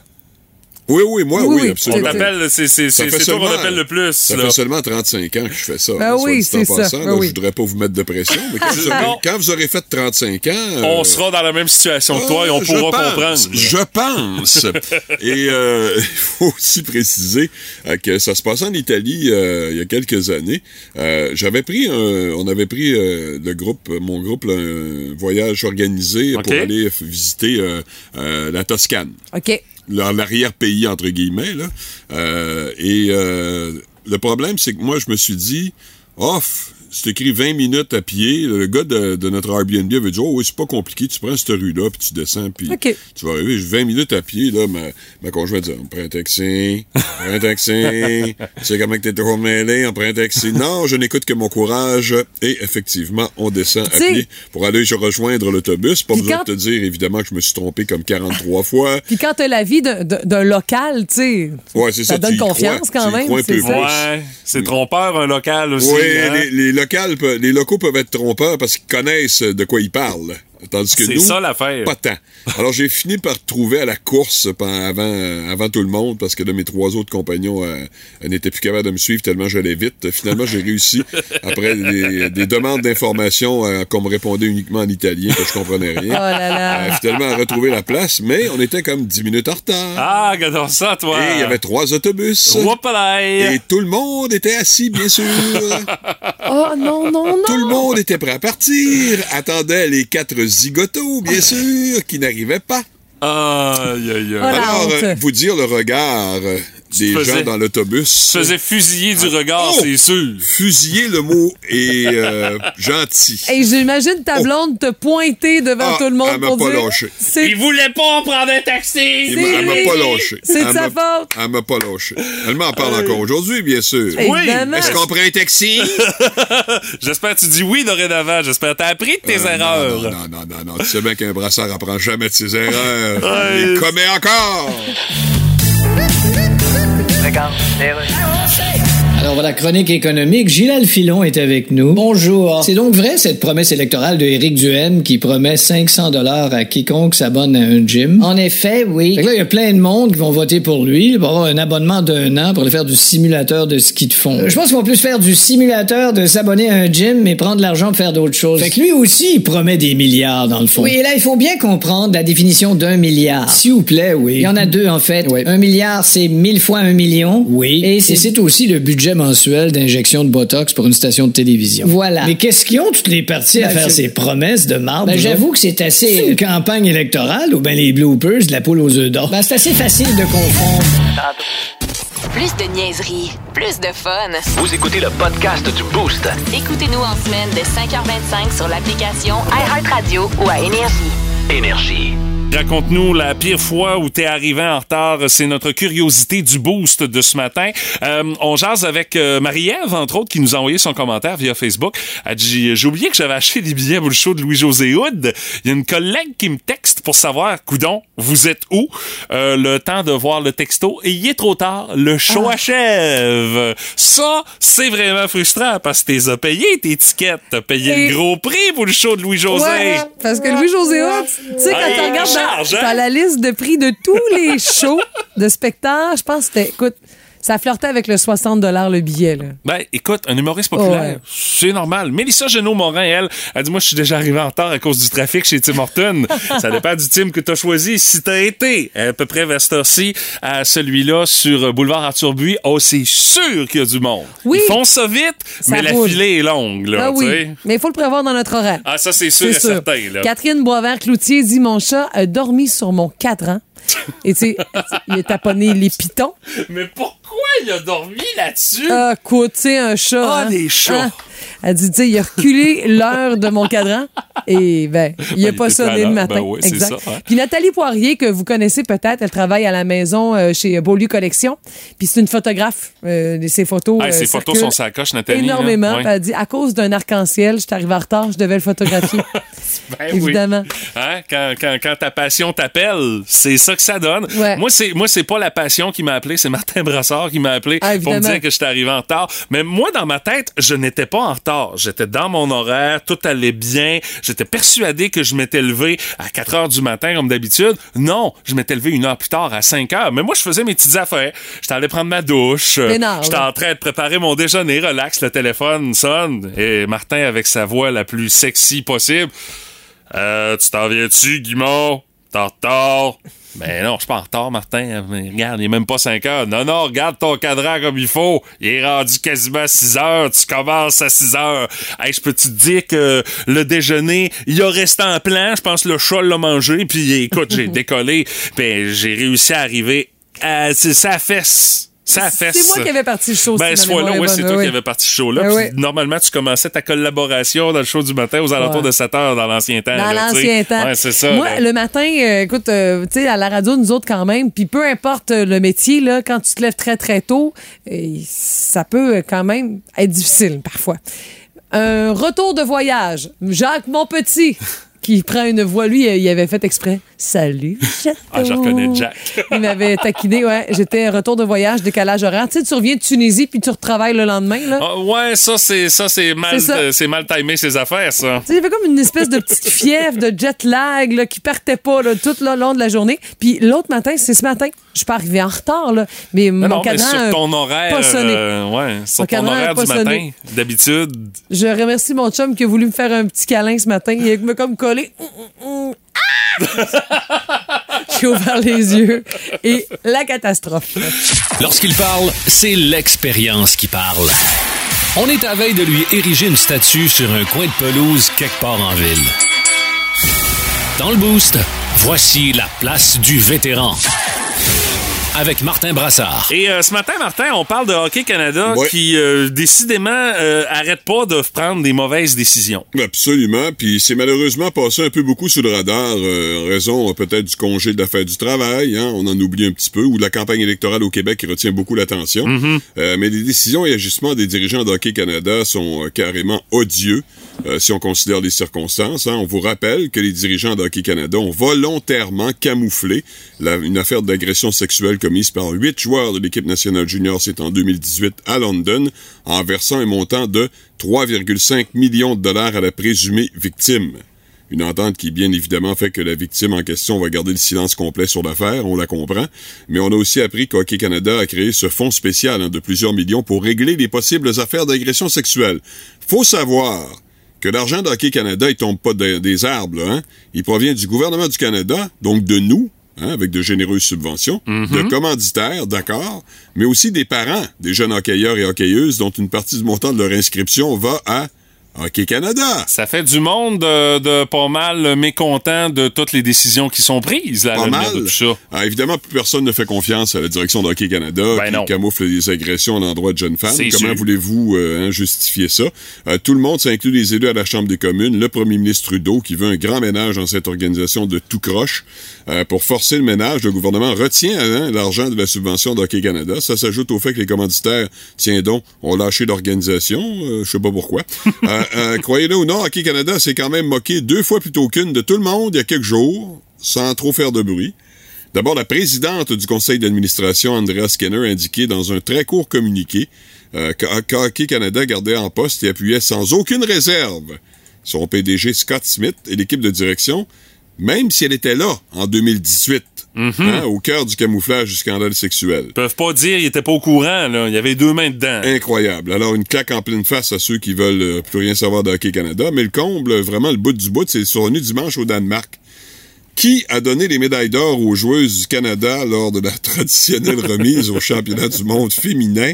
Oui, oui, moi, Oui, oui, oui. On absolument. t'appelle, c'est, c'est, Ça c'est, fait c'est toi qu'on appelle le plus. Ça là. fait seulement 35 ans que je fais ça. Ben oui, c'est ça. passant, Ben là, oui. Je voudrais pas vous mettre de pression, mais quand, vous aurez, quand vous aurez fait 35 ans... euh, On sera dans la même situation que toi et on Ah, je pourra pense, comprendre. Je pense. Et euh, il faut aussi préciser euh, que ça se passait en Italie euh, il y a quelques années. Euh, J'avais pris un, on avait pris euh, le groupe, mon groupe, là, un voyage organisé pour aller visiter euh, euh, la Toscane OK. Dans l'arrière-pays, entre guillemets. Là. Euh, et euh, le problème, c'est que moi, je me suis dit, off, c'est écrit 20 minutes à pied. Le gars de, de notre Airbnb avait dit, oh oui, c'est pas compliqué, tu prends cette rue-là, puis tu descends, puis tu vas arriver. J'ai 20 minutes à pied, là, ma, ma conjointe dit, on prend un taxi, on prend un taxi, tu sais comment que t'es toujours mêlé, on prend un taxi. Non, je n'écoute que mon courage. Et effectivement, on descend à pied pour aller rejoindre l'autobus. Pas besoin quand- de te dire, évidemment, que je me suis trompé comme 43 fois. Puis quand t'as la vie d'un- local, tu sais, Ouais, c'est ça. ça donne confiance crois, quand même. c'est. Ouais, trompeur, un local aussi. Oui, hein. les, les les locaux peuvent être trompeurs parce qu'ils connaissent de quoi ils parlent. Tandis que C'est nous, ça, l'affaire. pas tant. Alors j'ai fini par trouver à la course avant, euh, avant tout le monde parce que là, mes trois autres compagnons euh, euh, n'étaient plus capables de me suivre tellement j'allais vite. Finalement, j'ai réussi après des, des demandes d'informations euh, qu'on me répondait uniquement en italien que je comprenais rien. Oh là là. Euh, finalement, à retrouver la place, mais on était comme 10 minutes en retard. Ah, regarde ça, toi. Et il y avait trois autobus. Et tout le monde était assis, bien sûr. Oh non, non, non. Tout le monde était prêt à partir. Attendait les quatre zigotos, bien sûr, qui n'arrivaient pas. Aïe, aïe, Oh aïe. la Alors, euh, vous dire le regard euh, des faisais- gens dans l'autobus. Faisais fusiller du regard, Oh! c'est sûr. Fusiller, le mot est euh, gentil. Et j'imagine ta blonde te pointer devant Ah, tout le monde elle m'a pour pas dire. lâché. Il voulait pas prendre un taxi. Il Elle m'a pas lâché. C'est de sa faute. Elle m'a pas lâché. Elle m'en parle encore aujourd'hui, bien sûr. Évidemment. Est-ce qu'on prend un taxi? J'espère que tu dis oui dorénavant. J'espère que t'as appris de tes Euh, erreurs. Non, non, non, non, non. Tu sais bien qu'un brassard apprend jamais de ses erreurs. Il commet encore. Regarde, les rues. Alors voilà, chronique économique. Gilles Filon est avec nous. Bonjour. C'est donc vrai cette promesse électorale de Éric Duhem qui promet 500 dollars à quiconque s'abonne à un gym? En effet, oui. Fait que là, il y a plein de monde qui vont voter pour lui, pour avoir un abonnement d'un an pour aller faire du simulateur de ski de fond. Euh, Je pense qu'ils vont plus faire du simulateur de s'abonner à un gym mais prendre l'argent pour faire d'autres choses. Fait que lui aussi, il promet des milliards dans le fond. Oui, et là, il faut bien comprendre la définition d'un milliard. S'il vous plaît, oui. Il y en a deux, en fait. Oui. Un milliard, c'est mille fois un million. Oui. Et c'est aussi le budget mensuel d'injection de Botox pour une station de télévision. Voilà. Mais qu'est-ce qu'ils ont toutes les parties à Ben, faire je- ces promesses de marbre? Ben, j'avoue que c'est assez... C'est une campagne électorale ou bien les bloopers de la poule aux œufs d'or? Ben, c'est assez facile de confondre. Plus de niaiserie, plus de fun. Vous écoutez le podcast du Boost. Écoutez-nous en semaine de 5h25 sur l'application iHeartRadio ou à Énergie. Énergie. Raconte-nous la pire fois où t'es arrivé en retard. C'est notre curiosité du boost de ce matin. Euh, on jase avec euh, Marie-Ève, entre autres, qui nous a envoyé son commentaire via Facebook. Elle dit, j'ai oublié que j'avais acheté des billets pour le show de Louis-José Hood. Il y a une collègue qui me texte pour savoir, coudon, vous êtes où? Euh, le temps de voir le texto. Et il est trop tard. Le show achève. Ça, c'est vraiment frustrant parce que t'es as payé tes tickets. T'as payé Et- le gros prix pour le show de Louis-José. Ouais, parce que Louis-José Hood, tu sais, quand Ouais, tu regardes charge, hein? dans la liste de prix de tous les shows de spectacles, je pense que c'était, écoute, ça flirtait avec le 60 le billet, là. Ben, écoute, un humoriste populaire, Ouais. c'est normal. Mélissa Genot-Morin, elle, elle dit Moi, je suis déjà arrivé en retard à cause du trafic chez Tim Horton. Ça dépend du team que t'as choisi. Si t'as été à peu près vers cette heure-ci à celui-là sur Boulevard Arthur Buis, oh, c'est sûr qu'il y a du monde. Oui. Ils font ça vite, Ça mais la filée est longue, là, tu oui, mais il faut le prévoir dans notre horaire. Ah, ça, c'est sûr et sûr. certain, là. Catherine Boisvert-Cloutier dit Mon chat a dormi sur mon cadran. Et tu sais, il a taponné les pitons. Mais pourquoi il a dormi là-dessus? Ah, quoi, tu sais, un chat. Ah, hein? des chats. Hein? Elle dit, tu sais, il a reculé l'heure de mon cadran et ben, il Ben, a il pas sonné le l'heure. matin. Ben oui, exact. ça, hein. Puis Nathalie Poirier, que vous connaissez peut-être, elle travaille à la maison euh, chez Beaulieu Collection. Puis c'est une photographe. Euh, ses photos. Ah, euh, ses photos circulent sont sa coche, Nathalie. là. Énormément. Puis Elle dit, à cause d'un arc-en-ciel, je suis arrivée en retard, je devais le photographier. Ben oui. Évidemment. Hein? Quand, quand, quand ta passion t'appelle, c'est ça que ça donne. Ouais. Moi, c'est moi c'est pas la passion qui m'a appelé, c'est Martin Brassard qui m'a appelé Ah, pour me dire que j'étais arrivé en retard. Mais moi, dans ma tête, je n'étais pas en retard. J'étais dans mon horaire, tout allait bien. J'étais persuadé que je m'étais levé à 4 heures du matin comme d'habitude. Non, je m'étais levé une heure plus tard à 5 heures. Mais moi, je faisais mes petites affaires. J'étais allé prendre ma douche. J'étais en train de préparer mon déjeuner. Relax, le téléphone sonne. Et Martin, avec sa voix la plus sexy possible, euh, tu t'en viens-tu, Guimond? T'es en retard? Ben non, je suis pas en retard, Martin. Mais regarde, il est même pas 5 heures. Non, non, regarde ton cadran comme il faut. Il est rendu quasiment 6 heures. Tu commences à 6 heures. Hey, je peux te dire que le déjeuner, il a resté en plan. Je pense que le chat l'a mangé. Puis écoute, j'ai décollé. Ben, j'ai réussi à arriver à... C'est sa fesse. Fesse. C'est moi qui avais parti le show. Ben, ce fois-là, ouais, est c'est toi qui avais parti ce show-là. Ben. Normalement, tu commençais ta collaboration dans le show du matin aux alentours de 7 heures dans l'ancien temps. Dans l'ancien temps. Ouais, c'est ça. Moi, là. le matin, euh, écoute, euh, tu sais, à la radio, nous autres quand même, puis peu importe euh, le métier, là, quand tu te lèves très, très tôt, euh, ça peut quand même être difficile parfois. Un retour de voyage. Jacques Monpetit, qui prend une voix, lui, il avait fait exprès. Salut. Ah, je reconnais Jack. Il m'avait taquiné, ouais. J'étais retour de voyage, décalage horaire. Tu sais, tu reviens de Tunisie, puis tu retravailles le lendemain, là. Ah, ouais, ça, c'est ça, c'est mal, C'est euh, c'est mal timé, ces affaires, ça. Tu sais, j'avais comme une espèce de petite fièvre de jet lag là, qui partait pas là, tout le long de la journée. Puis l'autre matin, c'est ce matin. Je suis pas arrivée en retard, là, mais Non, mon non, mais cadran sur ton horaire, pas sonné. euh, ouais, sur Mon ton horaire du matin, d'habitude. Je remercie mon chum qui a voulu me faire un petit câlin ce matin. Il m'a comme Hum, hum, hum. Ah! J'ai ouvert les yeux et la catastrophe. Lorsqu'il parle, c'est l'expérience qui parle. On est à veille de lui ériger une statue sur un coin de pelouse quelque part en ville. Dans le boost, voici la place du vétéran. Avec Martin Brassard. Et euh, ce matin, Martin, on parle de Hockey Canada Ouais. qui, euh, décidément, euh, arrête pas de prendre des mauvaises décisions. Absolument. Puis c'est malheureusement passé un peu beaucoup sous le radar euh, en raison peut-être du congé de la fête du travail. Hein, on en oublie un petit peu. Ou de la campagne électorale au Québec qui retient beaucoup l'attention. Euh, mais les décisions et agissements des dirigeants d'Hockey Canada sont euh, carrément odieux euh, si on considère les circonstances. hein. On vous rappelle que les dirigeants d'Hockey Canada ont volontairement camouflé une affaire d'agression sexuelle commise commise par huit joueurs de l'équipe nationale junior, c'est en 2018 à London, en versant un montant de 3,5 millions de dollars à la présumée victime. Une entente qui, bien évidemment, fait que la victime en question va garder le silence complet sur l'affaire, on la comprend. Mais on a aussi appris qu'Hockey Canada a créé ce fonds spécial hein, de plusieurs millions pour régler les possibles affaires d'agression sexuelle. Faut savoir que l'argent d'Hockey Canada, il tombe pas de- des arbres, là, hein. Il provient du gouvernement du Canada, donc de nous, hein, avec de généreuses subventions, de commanditaires, d'accord, mais aussi des parents des jeunes hockeyeurs et hockeyeuses dont une partie du montant de leur inscription va à Hockey Canada. Ça fait du monde de, de pas mal mécontent de toutes les décisions qui sont prises là, Pas mal. de tout ça. Ah, évidemment, plus personne ne fait confiance à la direction d'Hockey Canada Ben qui non. camoufle les agressions à l'endroit de jeunes femmes. Comment voulez-vous euh, hein, justifier ça? Euh, tout le monde, ça inclut les élus à la Chambre des communes, le premier ministre Trudeau qui veut un grand ménage dans cette organisation de tout croche. Euh, pour forcer le ménage, le gouvernement retient hein, l'argent de la subvention d'Hockey Canada. Ça s'ajoute au fait que les commanditaires, tiens donc, ont lâché l'organisation. Euh, je sais pas pourquoi. Euh, euh, Croyez-le ou non, Hockey Canada s'est quand même moqué deux fois plutôt qu'une de tout le monde il y a quelques jours, sans trop faire de bruit. D'abord, la présidente du conseil d'administration, Andrea Skinner, a indiqué dans un très court communiqué euh, que- que Hockey Canada gardait en poste et appuyait sans aucune réserve son PDG Scott Smith et l'équipe de direction, même si elle était là en 2018, hein, au cœur du camouflage du scandale sexuel. Ils peuvent pas dire qu'ils étaient pas au courant, là. Il y avait deux mains dedans. Incroyable. Alors, une claque en pleine face à ceux qui veulent euh, plus rien savoir de Hockey Canada. Mais le comble, vraiment, le bout du bout, c'est survenu dimanche au Danemark. Qui a donné les médailles d'or aux joueuses du Canada lors de la traditionnelle remise au championnat du monde féminin?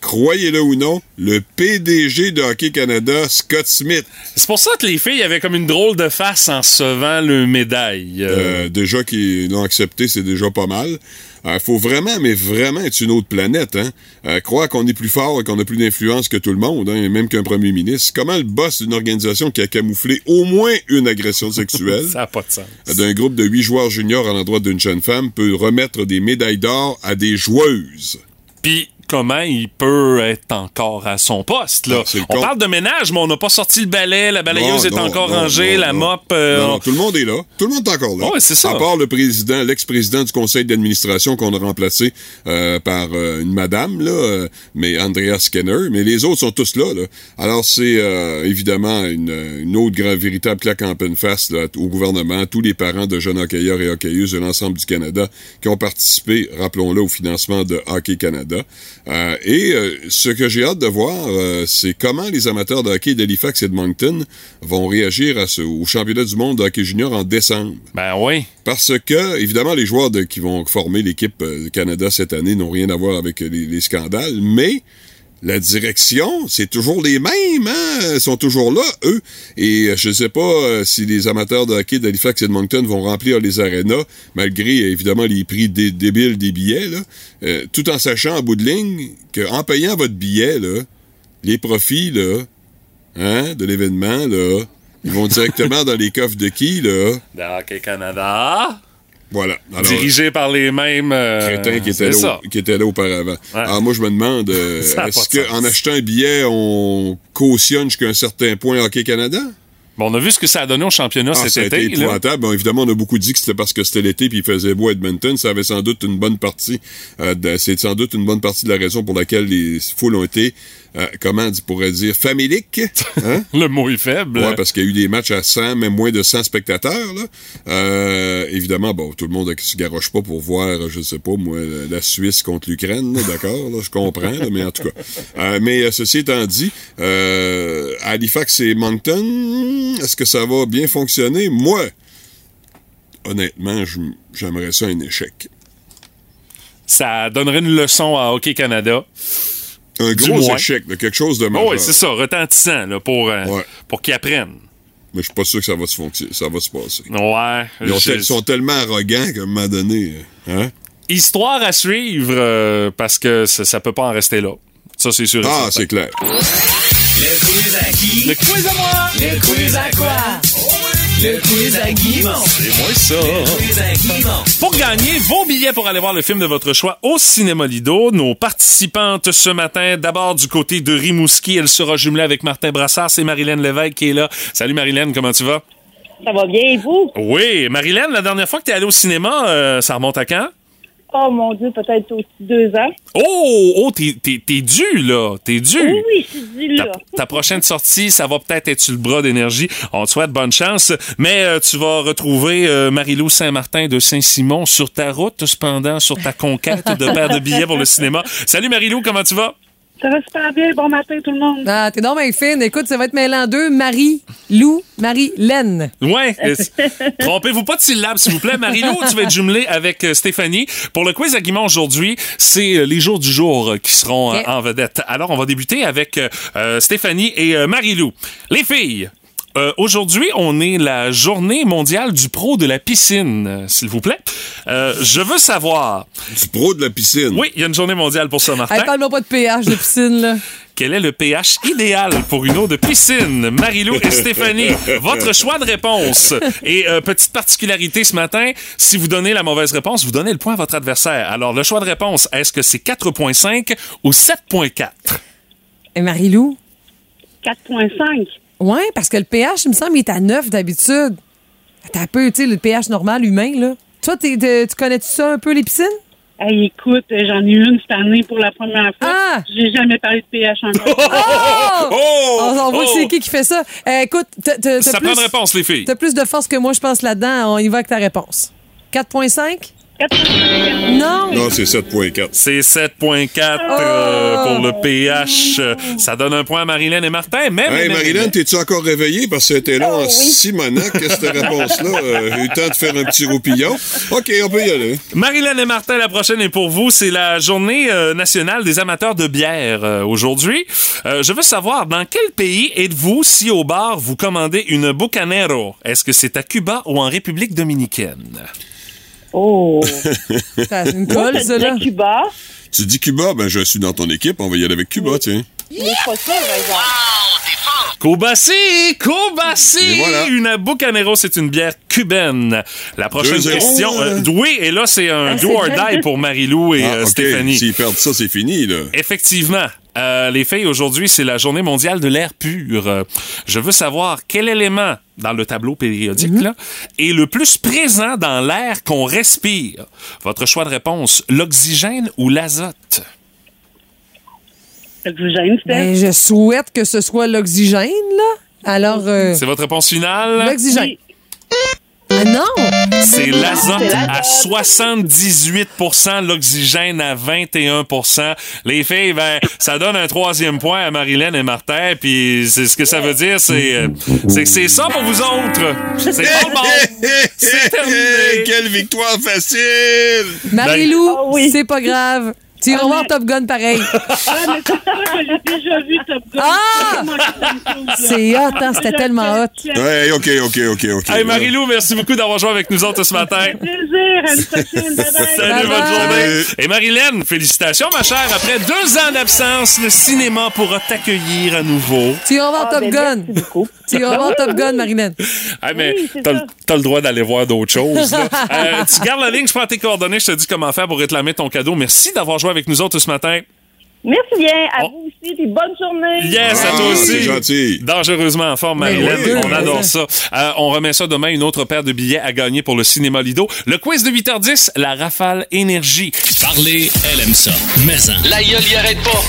Croyez-le ou non, le PDG de Hockey Canada, Scott Smith. C'est pour ça que les filles avaient comme une drôle de face en recevant le médaille. Euh, Euh, déjà qu'ils l'ont accepté, c'est déjà pas mal. Il faut vraiment, mais vraiment être une autre planète. Hein? Euh, croire qu'on est plus fort et qu'on a plus d'influence que tout le monde, hein, même qu'un premier ministre. Comment le boss d'une organisation qui a camouflé au moins une agression sexuelle ça n'a pas de sens. d'un groupe de huit joueurs juniors à l'endroit d'une jeune femme peut remettre des médailles d'or à des joueuses? Puis comment il peut être encore à son poste, là. Ah, on parle de ménage, mais on n'a pas sorti le balai, la balayeuse Non, est non, encore non, rangée, la mop... euh, tout le monde est là. Tout le monde est encore là. Ouais, c'est ça. À part le président, l'ex-président du conseil d'administration qu'on a remplacé euh, par euh, une madame, là, euh, mais Andrea Skinner. Mais les autres sont tous là. là. Alors, c'est euh, évidemment une, une autre grave, véritable claque en pleine face là, au gouvernement, tous les parents de jeunes hockeyeurs et hockeyeuses de l'ensemble du Canada qui ont participé, rappelons-le, au financement de Hockey Canada. Euh, et euh, ce que j'ai hâte de voir, euh, c'est comment les amateurs de hockey d'Halifax et de Moncton vont réagir à ce, au championnat du monde de hockey junior en décembre. Ben oui. Parce que, évidemment, les joueurs de- qui vont former l'équipe euh, du Canada cette année n'ont rien à voir avec les, les scandales, mais la direction, c'est toujours les mêmes, hein? Ils sont toujours là, eux. Et euh, je sais pas euh, si les amateurs de hockey d'Halifax et de Moncton vont remplir les arénas, malgré, évidemment, les prix dé- débiles des billets, là. Euh, tout en sachant, en bout de ligne, qu'en payant votre billet, là, les profits, là, hein, de l'événement, là, ils vont directement dans les coffres de qui, là? De Hockey Canada. Voilà. Alors, dirigé par les mêmes... euh, crétin qui était, là, qui était là auparavant. Alors moi, je me demande, euh, est-ce qu'en achetant un billet, on cautionne jusqu'à un certain point Hockey Canada? Bon, on a vu ce que ça a donné au championnat Ah, cet ça a été été. épouvantable. Bon, évidemment, on a beaucoup dit que c'était parce que c'était l'été puis il faisait beau à Edmonton. Ça avait sans doute une bonne partie. euh, c'est sans doute une bonne partie de la raison pour laquelle les foules ont été, euh, comment on pourrait dire, familiques. Hein? Le mot est faible. Ouais, parce qu'il y a eu des matchs à 100, même moins de 100 spectateurs. Là. Euh, évidemment, bon, tout le monde ne se garoche pas pour voir, je sais pas, moi, la Suisse contre l'Ukraine, d'accord, je comprends, là, mais en tout cas. Euh, mais ceci étant dit, Halifax et Moncton, est-ce que ça va bien fonctionner? Moi, honnêtement, j'aimerais ça un échec. Ça donnerait une leçon à Hockey Canada. Un gros moins. échec, là, quelque chose de Oh, majeur. oui, c'est ça, retentissant là, pour, euh, pour qu'ils apprennent. Mais je suis pas sûr que ça va se, fonc- ça va se passer. Ouais. Ils ont je- tel- sont tellement arrogants qu'à un moment donné, hein? Histoire à suivre euh, parce que ça, ça peut pas en rester là. Ça, c'est sûr. Ah, c'est clair. Le quiz à qui? Le quiz à moi! Le quiz à quoi? Le quiz à Guimont. C'est moi ça. Le quiz à Guimont. Pour gagner vos billets pour aller voir le film de votre choix au Cinéma Lido, nos participantes ce matin, d'abord du côté de Rimouski, elle sera jumelée avec Martin Brassard, c'est Marilyn Lévesque qui est là. Salut Marilyn, comment tu vas? Ça va bien, et vous? Oui, Marilyn, la dernière fois que tu es allée au cinéma, euh, ça remonte à quand? Oh mon Dieu, peut-être aussi deux ans. Oh, oh, t'es, t'es, t'es dû, là. T'es dû. Oui, oui, je suis Ta, là. ta prochaine sortie, ça va peut-être être sur le bras d'énergie. On te souhaite bonne chance. Mais euh, tu vas retrouver euh, Marie-Lou Saint-Martin de Saint-Simon sur ta route, cependant, sur ta conquête de paires de billets pour le cinéma. Salut Marie-Lou, comment tu vas? Ça va super bien. Bon matin, tout le monde. Ah, t'es donc bien fine. Écoute, ça va être mêlant deux. Marie, Lou, Marie-Laine. Ouais. euh, Trompez-vous pas de syllabes, s'il vous plaît. Marie-Lou, tu vas être jumelée avec euh, Stéphanie. Pour le quiz à Guimont aujourd'hui, c'est euh, les jours du jour euh, qui seront euh, en vedette. Alors, on va débuter avec euh, euh, Stéphanie et euh, Marie-Lou. Les filles, euh, aujourd'hui, on est la journée mondiale du pro de la piscine, euh, s'il vous plaît. Euh, je veux savoir. Du pro de la piscine? Oui, il y a une journée mondiale pour ça, Martin. Hey, parle-moi pas de pH de piscine, là. Quel est le pH idéal pour une eau de piscine? Marilou et Stéphanie, votre choix de réponse. Et euh, petite particularité ce matin, si vous donnez la mauvaise réponse, vous donnez le point à votre adversaire. Alors, le choix de réponse, est-ce que c'est 4.5 ou 7.4? Et Marie-Lou? 4.5. Ouais, parce que le pH, il me semble, il est à 9 d'habitude. T'as un peu, tu sais, le pH normal humain, là. Toi, t'es- t'es- tu connais-tu ça un peu, les piscines? Hey, écoute, j'en ai une cette année pour la première fois. Ah! J'ai jamais parlé de pH encore. Oh! Oh! On, on voit Oh! c'est qui qui fait ça. Euh, écoute, t'as- t'as- t'as Ça plus, prend une réponse, les filles. T'as plus de force que moi, je pense, là-dedans. On y va avec ta réponse. 4.5? Non! Non, c'est 7.4. C'est 7.4 euh, pour le pH. Euh, Ça donne un point à Marilyn et Martin. Même Hey, Marilyn, t'es-tu encore réveillée? Parce que c'était long en Simonac, cette réponse-là? Euh, J'ai eu le temps de faire un petit roupillon. OK, on peut y aller. Marilyn et Martin, la prochaine est pour vous. C'est la journée euh, nationale des amateurs de bière euh, aujourd'hui. Euh, je veux savoir, dans quel pays êtes-vous si au bar vous commandez une Bucanero? Est-ce que c'est à Cuba ou en République dominicaine? Oh! C'est une Moi, colle, je ça, là. Cuba? Tu dis Cuba, ben je suis dans ton équipe, on va y aller avec Cuba, tiens. Mais pas sûr, par exemple. Cobassi! Cobassi! Et voilà. Une Bucanero, c'est une bière cubaine. La prochaine 2-0, question. euh. oui, et là, c'est un Ah, do or die pour Marie-Lou et Ah, euh, OK. Stéphanie. S'ils perdent ça, c'est fini, là. Effectivement. Euh, les filles, aujourd'hui, c'est la journée mondiale de l'air pur. Euh, je veux savoir quel élément dans le tableau périodique là, est le plus présent dans l'air qu'on respire. Votre choix de réponse, l'oxygène ou l'azote? L'oxygène. Ben, je souhaite que ce soit l'oxygène, là. Alors, euh, C'est votre réponse finale? l'oxygène. Non! C'est l'azote à l'azote. 78% l'oxygène à 21% Les filles, ben, ça donne un troisième point à Marilyn et Martin, puis c'est ce que ça veut dire, c'est euh, c'est que c'est ça pour vous autres. C'est pas bon. C'est terminé. Quelle victoire facile! Marie-Lou, Ah oui. c'est pas grave. Tu iras voir Top Gun pareil. Ah, mais c'est ça, je l'ai déjà vu, Top Gun. Ah! C'est hot, hein? C'était tellement hot. Ouais, OK, OK, OK, OK. Hey Marilou, merci beaucoup d'avoir joué avec nous autres ce matin. Plaisir, à une prochaine. Salut, bonne journée. Et Marilyn, félicitations, ma chère. Après deux ans d'absence, le cinéma pourra t'accueillir à nouveau. Tu iras voir Ah, Top ben, Gun. merci beaucoup. Tu iras voir Top Gun, Marilyn. Ah, mais Oui, t'as le- droit d'aller voir d'autres choses. là. Euh, tu gardes la ligne, je prends tes coordonnées, je te dis comment faire pour réclamer ton cadeau. Merci d'avoir joué avec nous autres ce matin. Merci bien. À Oh. vous aussi, puis bonne journée. Yes, à Ah, toi aussi. c'est gentil. Dangereusement en forme, Marilyn. oui. On adore ça. Euh, on remet ça demain, une autre paire de billets à gagner pour le cinéma Lido. Le quiz de 8h10, la rafale énergie. Parler, elle aime ça. Mais en, La gueule y arrête pas.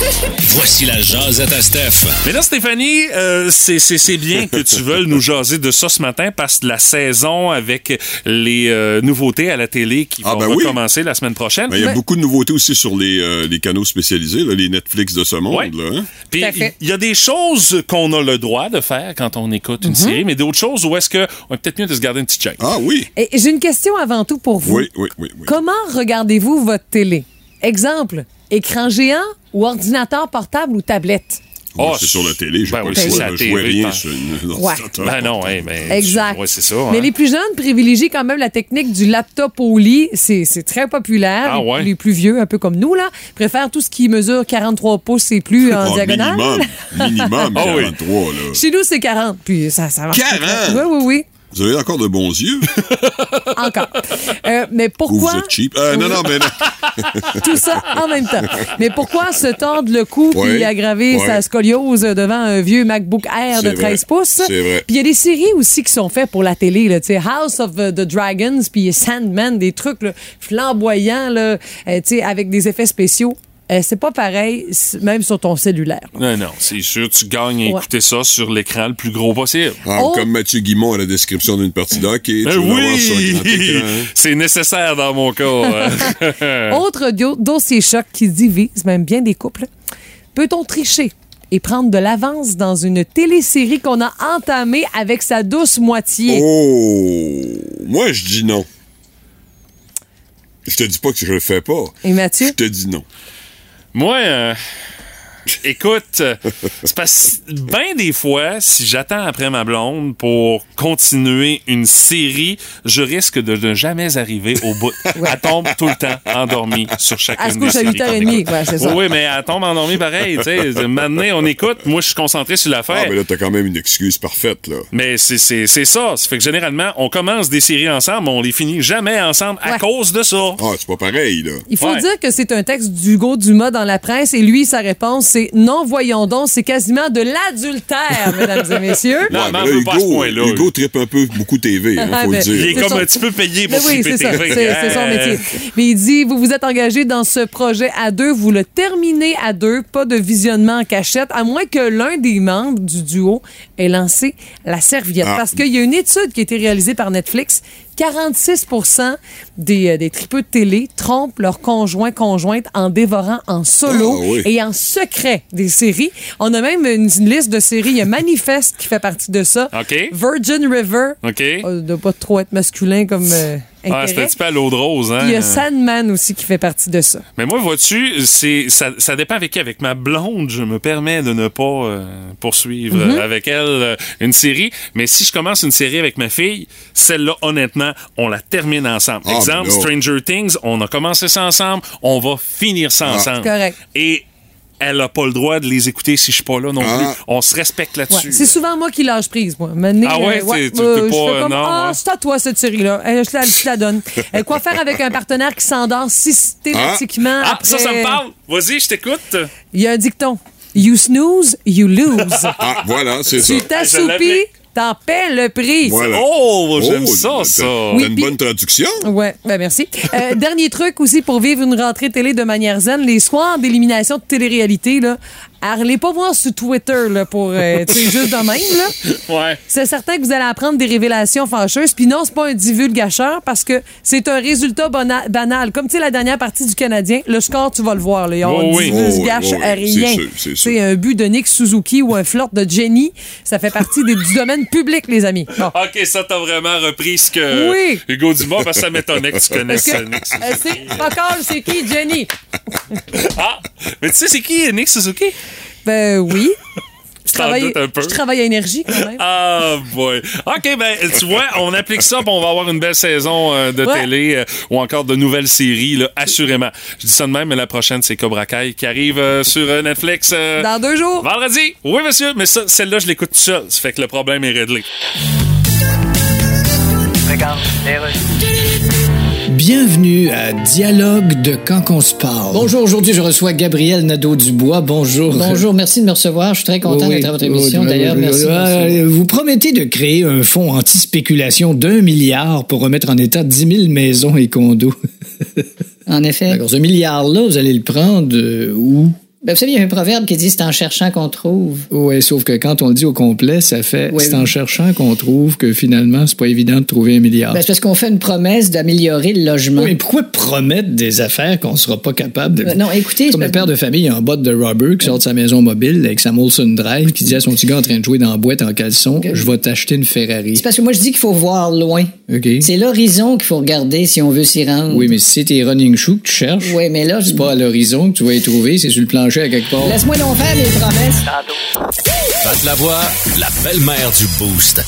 voici la jasette à Steph. Mais là, Stéphanie, euh, c'est- c'est c'est bien que tu veuilles nous jaser de ça ce matin parce que la saison avec les euh, nouveautés à la télé qui Ah, vont ben oui. recommencer la semaine prochaine. Ben, il y a beaucoup de nouveautés aussi sur les, euh, les canaux spécialisés, là, les Netflix de ce monde. Ouais. Là, hein? Puis il y a des choses qu'on a le droit de faire quand on écoute une série, mais d'autres choses où est-ce que on est peut-être mieux de se garder une petite check. Ah oui. Et j'ai une question avant tout pour vous. Oui, oui, oui. oui. Comment regardez-vous votre télé? Exemple, écran géant ou ordinateur portable ou tablette? Oh, c'est sur la télé, j'ai ben pas oui, le c'est la Je rien ben. sur une Ouais. Ben non, hein, mais Exact. Ouais, c'est ça. Mais hein. les plus jeunes privilégient quand même la technique du laptop au lit. C'est c'est très populaire. Ah ouais? Les plus vieux, un peu comme nous, là, préfèrent tout ce qui mesure 43 pouces et plus en Oh, diagonale. minimum, minimum Ah oui. 43, là. Chez nous, c'est 40. Puis ça, ça marche. 40? Oui, oui, oui. Vous avez encore de bons yeux. Encore. Euh, mais Ou pourquoi... vous êtes cheap. Euh, non, non, mais non. Tout ça en même temps. Mais pourquoi se tordre le cou Ouais. puis aggraver Ouais. sa scoliose devant un vieux MacBook Air de C'est 13 vrai. pouces? C'est vrai. Puis il y a des séries aussi qui sont faites pour la télé, là, tu sais, House of the Dragons, puis Sandman, des trucs là, flamboyants, là, euh, tu sais, avec des effets spéciaux. Euh, c'est pas pareil, même sur ton cellulaire. Non, non, c'est sûr, tu gagnes à Ouais. écouter ça sur l'écran le plus gros possible. Ah, Oh. Comme Mathieu Guimont à la description d'une partie de hockey. Ben oui, hein? c'est nécessaire dans mon cas. Autre dio- dossier choc qui divise même bien des couples. Peut-on tricher et prendre de l'avance dans une télésérie qu'on a entamée avec sa douce moitié? Oh! Moi, je dis non. Je te dis pas que je le fais pas. Et Mathieu? Je te dis non. Moi, euh, écoute, euh, c'est parce bien des fois, si j'attends après ma blonde pour continuer une série, je risque de ne jamais arriver au bout. Elle tombe tout le temps endormie sur chacune Elle se des couche à séries 8h30, qu'on écoute. ouais, c'est ça. Oui, mais elle tombe endormie pareil. Tu sais, maintenant, on écoute. Moi, je suis concentré sur l'affaire. Ah, mais là, t'as quand même une excuse parfaite, là. Mais c'est c'est- c'est ça. Ça fait que généralement, on commence des séries ensemble, mais on les finit jamais ensemble à Ouais. cause de ça. Ah, c'est pas pareil, là. Il faut Ouais. dire que c'est un texte d'Hugo Dumas dans la presse et lui, sa réponse, c'est non, voyons donc, c'est quasiment de l'adultère, mesdames et messieurs. Non, Ouais, mais on là, Hugo, point-là. Hugo trippe un peu beaucoup TV, hein, Ah, faut le dire. Il est C'est comme son- un petit peu payé Mais pour oui, c'est ça. TV. C'est c'est son métier. Mais il dit, vous vous êtes engagé dans ce projet à deux, vous le terminez à deux, pas de visionnement en cachette, à moins que l'un des membres du duo ait lancé la serviette. Ah. Parce qu'il y a une étude qui a été réalisée par Netflix. 46 des, euh, des tripeux de télé trompent leur conjoint conjointe en dévorant en solo Ah, oui. et en secret des séries. On a même une, une liste de séries. Il y a Manifest qui fait partie de ça. OK. Virgin River. OK. Euh, de pas trop être masculin comme euh, Ah, c'est un petit peu à l'eau de rose, hein? Il y a Sandman aussi qui fait partie de ça. Mais moi, vois-tu, c'est ça, ça dépend avec qui. Avec ma blonde, je me permets de ne pas euh, poursuivre Mhm. avec elle euh, une série. Mais si je commence une série avec ma fille, celle-là, honnêtement, on la termine ensemble. Ah, Exemple, Stranger Things, on a commencé ça ensemble, on va finir ça Ah. ensemble. C'est correct. Et elle n'a pas le droit de les écouter si je suis pas là non Ah. plus. On se respecte Ouais, là-dessus. C'est souvent moi qui lâche prise, moi. Maintenant, Ah ouais, euh, c'est- tu- euh, t'es je pas- fais comme, non, ah, ouais. c'est à toi cette série-là. Euh, je, te la, je la donne. Euh, quoi faire avec un partenaire qui s'endort systématiquement Ah, après... ça, ça me parle. Vas-y, je t'écoute. Il y a un dicton. You snooze, you lose. Ah, voilà, c'est ça. tu t'assoupis, t'en paies le prix. Voilà. Oh, j'aime ça, t'as- ça. T'as Oui, une bonne traduction? Ouais, ben merci. Euh, dernier truc aussi pour vivre une rentrée télé de manière zen, les soirs d'élimination de télé-réalité, là, allez pas voir sur Twitter là, pour, euh, tu sais, juste de même, là. Ouais. C'est certain que vous allez apprendre des révélations fâcheuses. Puis non, c'est pas un divulgacheur parce que c'est un résultat bana- banal. Comme tu sais, la dernière partie du Canadien, le score, tu vas le voir. Là. On Oh oui. divulgache Oh oui, oh oui, rien. c'est sûr, c'est sûr. C'est un but de Nick Suzuki ou un flirt de Jenny. Ça fait partie des- du domaine public, les amis. Bon. OK, ça, t'as vraiment repris ce que Oui. Hugo Dumas, parce que ça m'étonnait que tu connaisses que- Nick Suzuki. Euh, c'est pas calme, c'est qui, Jenny? Ah, mais tu sais, c'est qui Nick Suzuki? Ben oui. Je travaille, un peu. je travaille à énergie quand même. Ah, boy. OK, ben, tu vois, on applique ça, puis on va avoir une belle saison euh, de Ouais. télé euh, ou encore de nouvelles séries, là, assurément. Je dis ça de même, mais la prochaine, c'est Cobra Kai qui arrive euh, sur euh, Netflix. euh, Dans deux jours. Vendredi. Oui, monsieur, mais ça, celle-là, je l'écoute tout seul. Ça fait que le problème est réglé. Bienvenue à Dialogue de Quand qu'on se parle. Bonjour, aujourd'hui je reçois Gabriel Nadeau-Dubois. Bonjour. Bonjour, merci de me recevoir. Je suis très content Oui, d'être à votre émission. oui, D'ailleurs, oui, merci. euh, Vous promettez de créer un fonds anti-spéculation d'un milliard pour remettre en état 10 000 maisons et condos. En effet. D'accord, ce milliard-là, vous allez le prendre euh, où? Ben, vous savez, il y a un proverbe qui dit c'est en cherchant qu'on trouve. Oui, sauf que quand on le dit au complet, ça fait Oui, c'est oui. en cherchant qu'on trouve que finalement, c'est pas évident de trouver un milliard. Ben, c'est parce qu'on fait une promesse d'améliorer le logement. Oui, mais pourquoi promettre des affaires qu'on sera pas capable de. Euh, non, écoutez, Comme un père de famille en botte de rubber qui sort de sa maison mobile avec sa Molson Drive qui dit à son petit gars en train de jouer dans la boîte en caleçon Je vais t'acheter une Ferrari. c'est parce que moi, je dis qu'il faut voir loin. OK. C'est l'horizon qu'il faut regarder si on veut s'y rendre. Oui, mais si c'est tes running shoes que tu cherches, Oui, mais là, c'est pas à l'horizon que tu vas y trouver, c'est sur le plancher à quelque part. laisse-moi donc faire mes promesses. Pat la voix, la belle-mère du Boost.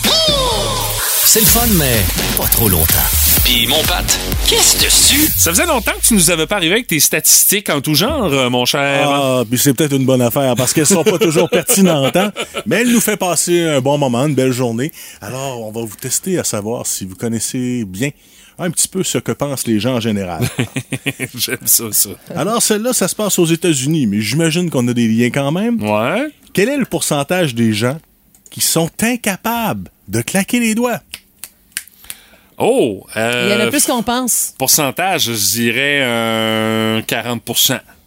C'est le fun, mais pas trop longtemps. Puis mon pâte, qu'est-ce dessus? Ça faisait longtemps que tu nous avais pas arrivé avec tes statistiques en tout genre, euh, mon cher. Ah, puis c'est peut-être une bonne affaire parce qu'elles sont pas toujours pertinentes, hein? mais elles nous fait passer un bon moment, une belle journée. Alors, on va vous tester à savoir si vous connaissez bien un petit peu ce que pensent les gens en général. J'aime ça, ça. Alors, celle-là, ça se passe aux États-Unis, mais j'imagine qu'on a des liens quand même. Ouais. Quel est le pourcentage des gens qui sont incapables de claquer les doigts? Oh! euh, Il y en a plus qu'on pense. Pourcentage, je dirais un 40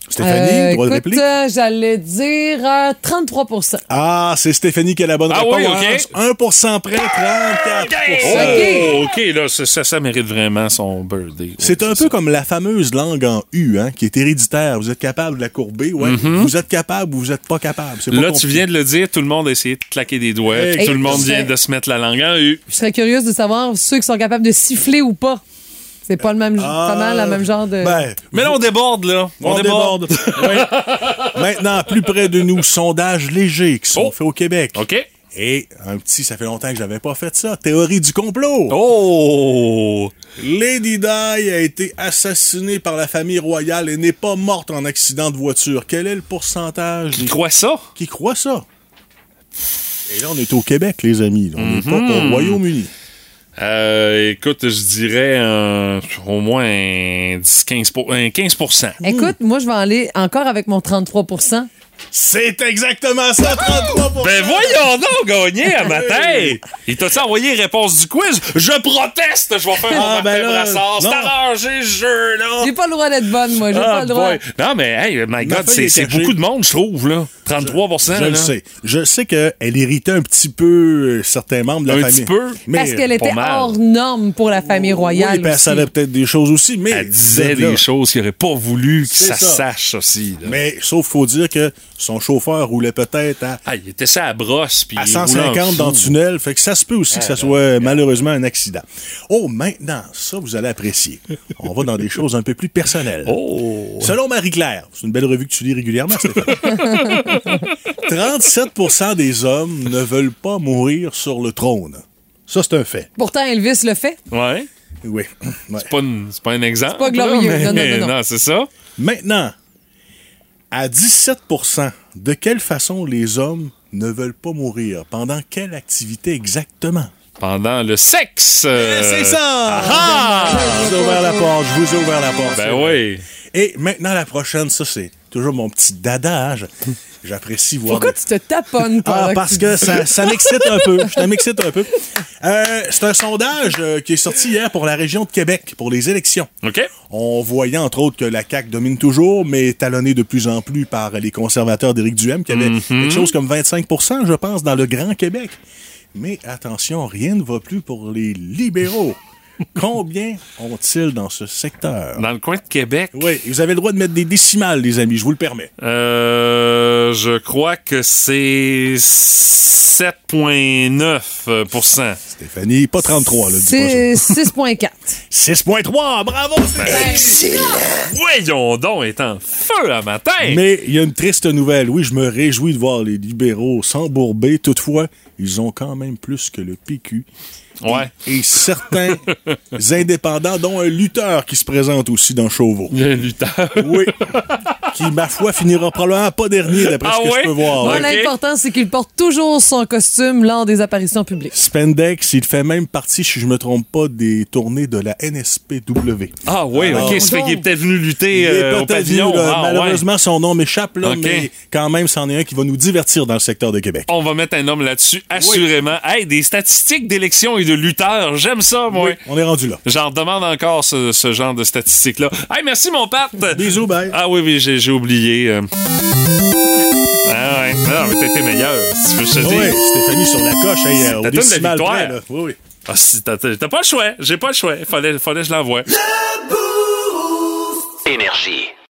Stéphanie, Euh, droit de écoute, réplique? euh, j'allais dire euh, 33% Ah, c'est Stéphanie qui a la bonne Ah réponse. oui, OK. 1% près, 34 Oh, OK, là, ça, mérite vraiment son birthday. C'est un peu comme la fameuse langue en U, hein, qui est héréditaire. Vous êtes capable de la courber, ouais. Mhm. Vous êtes capable ou vous êtes pas capable. Pas Là, tu viens de le dire, tout le monde a essayé de claquer des doigts. Hey, tout le monde vient de se mettre la langue en U. Je serais curieuse de savoir ceux qui sont capables de siffler ou pas. C'est pas le même, pas mal le même genre de. Ben, Mais là, on déborde, là. On, on déborde. déborde. Oui. Maintenant, plus près de nous, sondages légers qui sont faits au Québec. Oh. OK. Et un petit, ça fait longtemps que j'avais pas fait ça. Théorie du complot. Oh! Lady Di a été assassinée par la famille royale et n'est pas morte en accident de voiture. Quel est le pourcentage Qui des- croit ça? qui croient ça? Et là, on est au Québec, les amis. On n'est Mhm. pas au Royaume-Uni. Euh, écoute, je dirais euh, au moins un 10-15 pour- un 15 Écoute, moi, je vais aller encore avec mon 33 C'est exactement ça, 33 Ben voyons donc gagner à matin! Il t'a-tu envoyé réponse du quiz? Je proteste! Je vais faire mon Ah, ben là, Brassard. C'est non. arrangé ce jeu-là! J'ai pas le droit d'être bonne, moi. J'ai Ah, pas le droit. boy. Non, mais hey, my God, c'est beaucoup de monde, je trouve, là. 33% Je là. le sais. Je sais qu'elle irritait un petit peu euh, certains membres de la Un famille. petit peu? Mais Parce qu'elle était mal. hors norme pour la famille royale. Oui, puis elle savait peut-être des choses aussi, mais Elle disait là, des choses qu'il n'aurait pas voulu que ça, ça. sache aussi. là. Mais sauf faut dire que son chauffeur roulait peut-être à, Ah, il était ça à brosse. Puis à il roulait en 150 dans le tunnel, fait que ça se peut aussi que ça Ah, soit malheureusement un accident. Oh, maintenant, ça vous allez apprécier. On va dans des choses un peu plus personnelles. Oh! Selon Marie-Claire, c'est une belle revue que tu lis régulièrement, Stéphane. 37% des hommes ne veulent pas mourir sur le trône. Ça, c'est un fait. Pourtant, Elvis le fait. Ouais. Oui. Ouais. C'est pas, c'est pas un exemple. pas glorieux. là, mais- Non, non, non, non. c'est ça. Maintenant, à 17% de quelle façon les hommes ne veulent pas mourir? Pendant quelle activité exactement? Pendant le sexe. euh, C'est ça! Ah! Je vous ai ouvert la porte, je vous ai ouvert la porte. Ben oui. Et maintenant, la prochaine, ça, c'est toujours mon petit dada. hein. Je- J'apprécie voir. Pourquoi tu te taponnes Ah, pendant parce que ça, ça m'excite un peu. M'excite un peu. Euh, c'est un sondage euh, qui est sorti hier pour la région de Québec, pour les élections. OK. On voyait entre autres que la CAQ domine toujours, mais est talonnée de plus en plus par les conservateurs d'Éric Duhem, qui avait Mhm. quelque chose comme 25% je pense, dans le Grand Québec. Mais attention, rien ne va plus pour les libéraux. Combien ont-ils dans ce secteur? Dans le coin de Québec? Oui, vous avez le droit de mettre des décimales, les amis, je vous le permets. Euh, je crois que c'est 7,9% Stéphanie, pas 33, là. C'est 6,4. 6,3, bravo, Stéphanie! Excellent! Voyons donc, est en feu à matin! Mais il y a une triste nouvelle. Oui, je me réjouis de voir les libéraux s'embourber. Toutefois, ils ont quand même plus que le PQ. Ouais. Et certains indépendants, dont un lutteur qui se présente aussi dans Chauveau. Le lutteur. Oui. qui, ma foi, finira probablement pas dernier d'après Ah ce que je peux voir. Moi, Ouais. l'important, c'est qu'il porte toujours son costume lors des apparitions publiques. Spendex, il fait même partie, si je me trompe pas, des tournées de la NSPW. Ah oui, Alors, ok, ça fait qu'il est peut-être venu Il lutter est euh, au peut-être pavillon. venu, là. Ah, ouais. Malheureusement, son nom m'échappe, là, mais quand même, c'en est un qui va nous divertir dans le secteur de Québec. On va mettre un homme là-dessus, assurément. Hey, des statistiques d'élections et de lutteurs, j'aime ça, moi. Oui, on est rendu là. J'en demande encore ce, ce genre de statistiques-là. Hey, merci, mon Pat. Bisous, bye. Ah oui, oui, j'ai j'ai oublié. euh. Ah ouais. Non, mais t'as été meilleur. Si tu veux je te Oui, dise. Stéphanie sur la coche, hey, euh, au T'as donné la décimal victoire. près, là. Oui, oui. Ah, si, t'as t'as pas le choix. J'ai pas le choix. Fallait, fallait que je l'envoie. Énergie.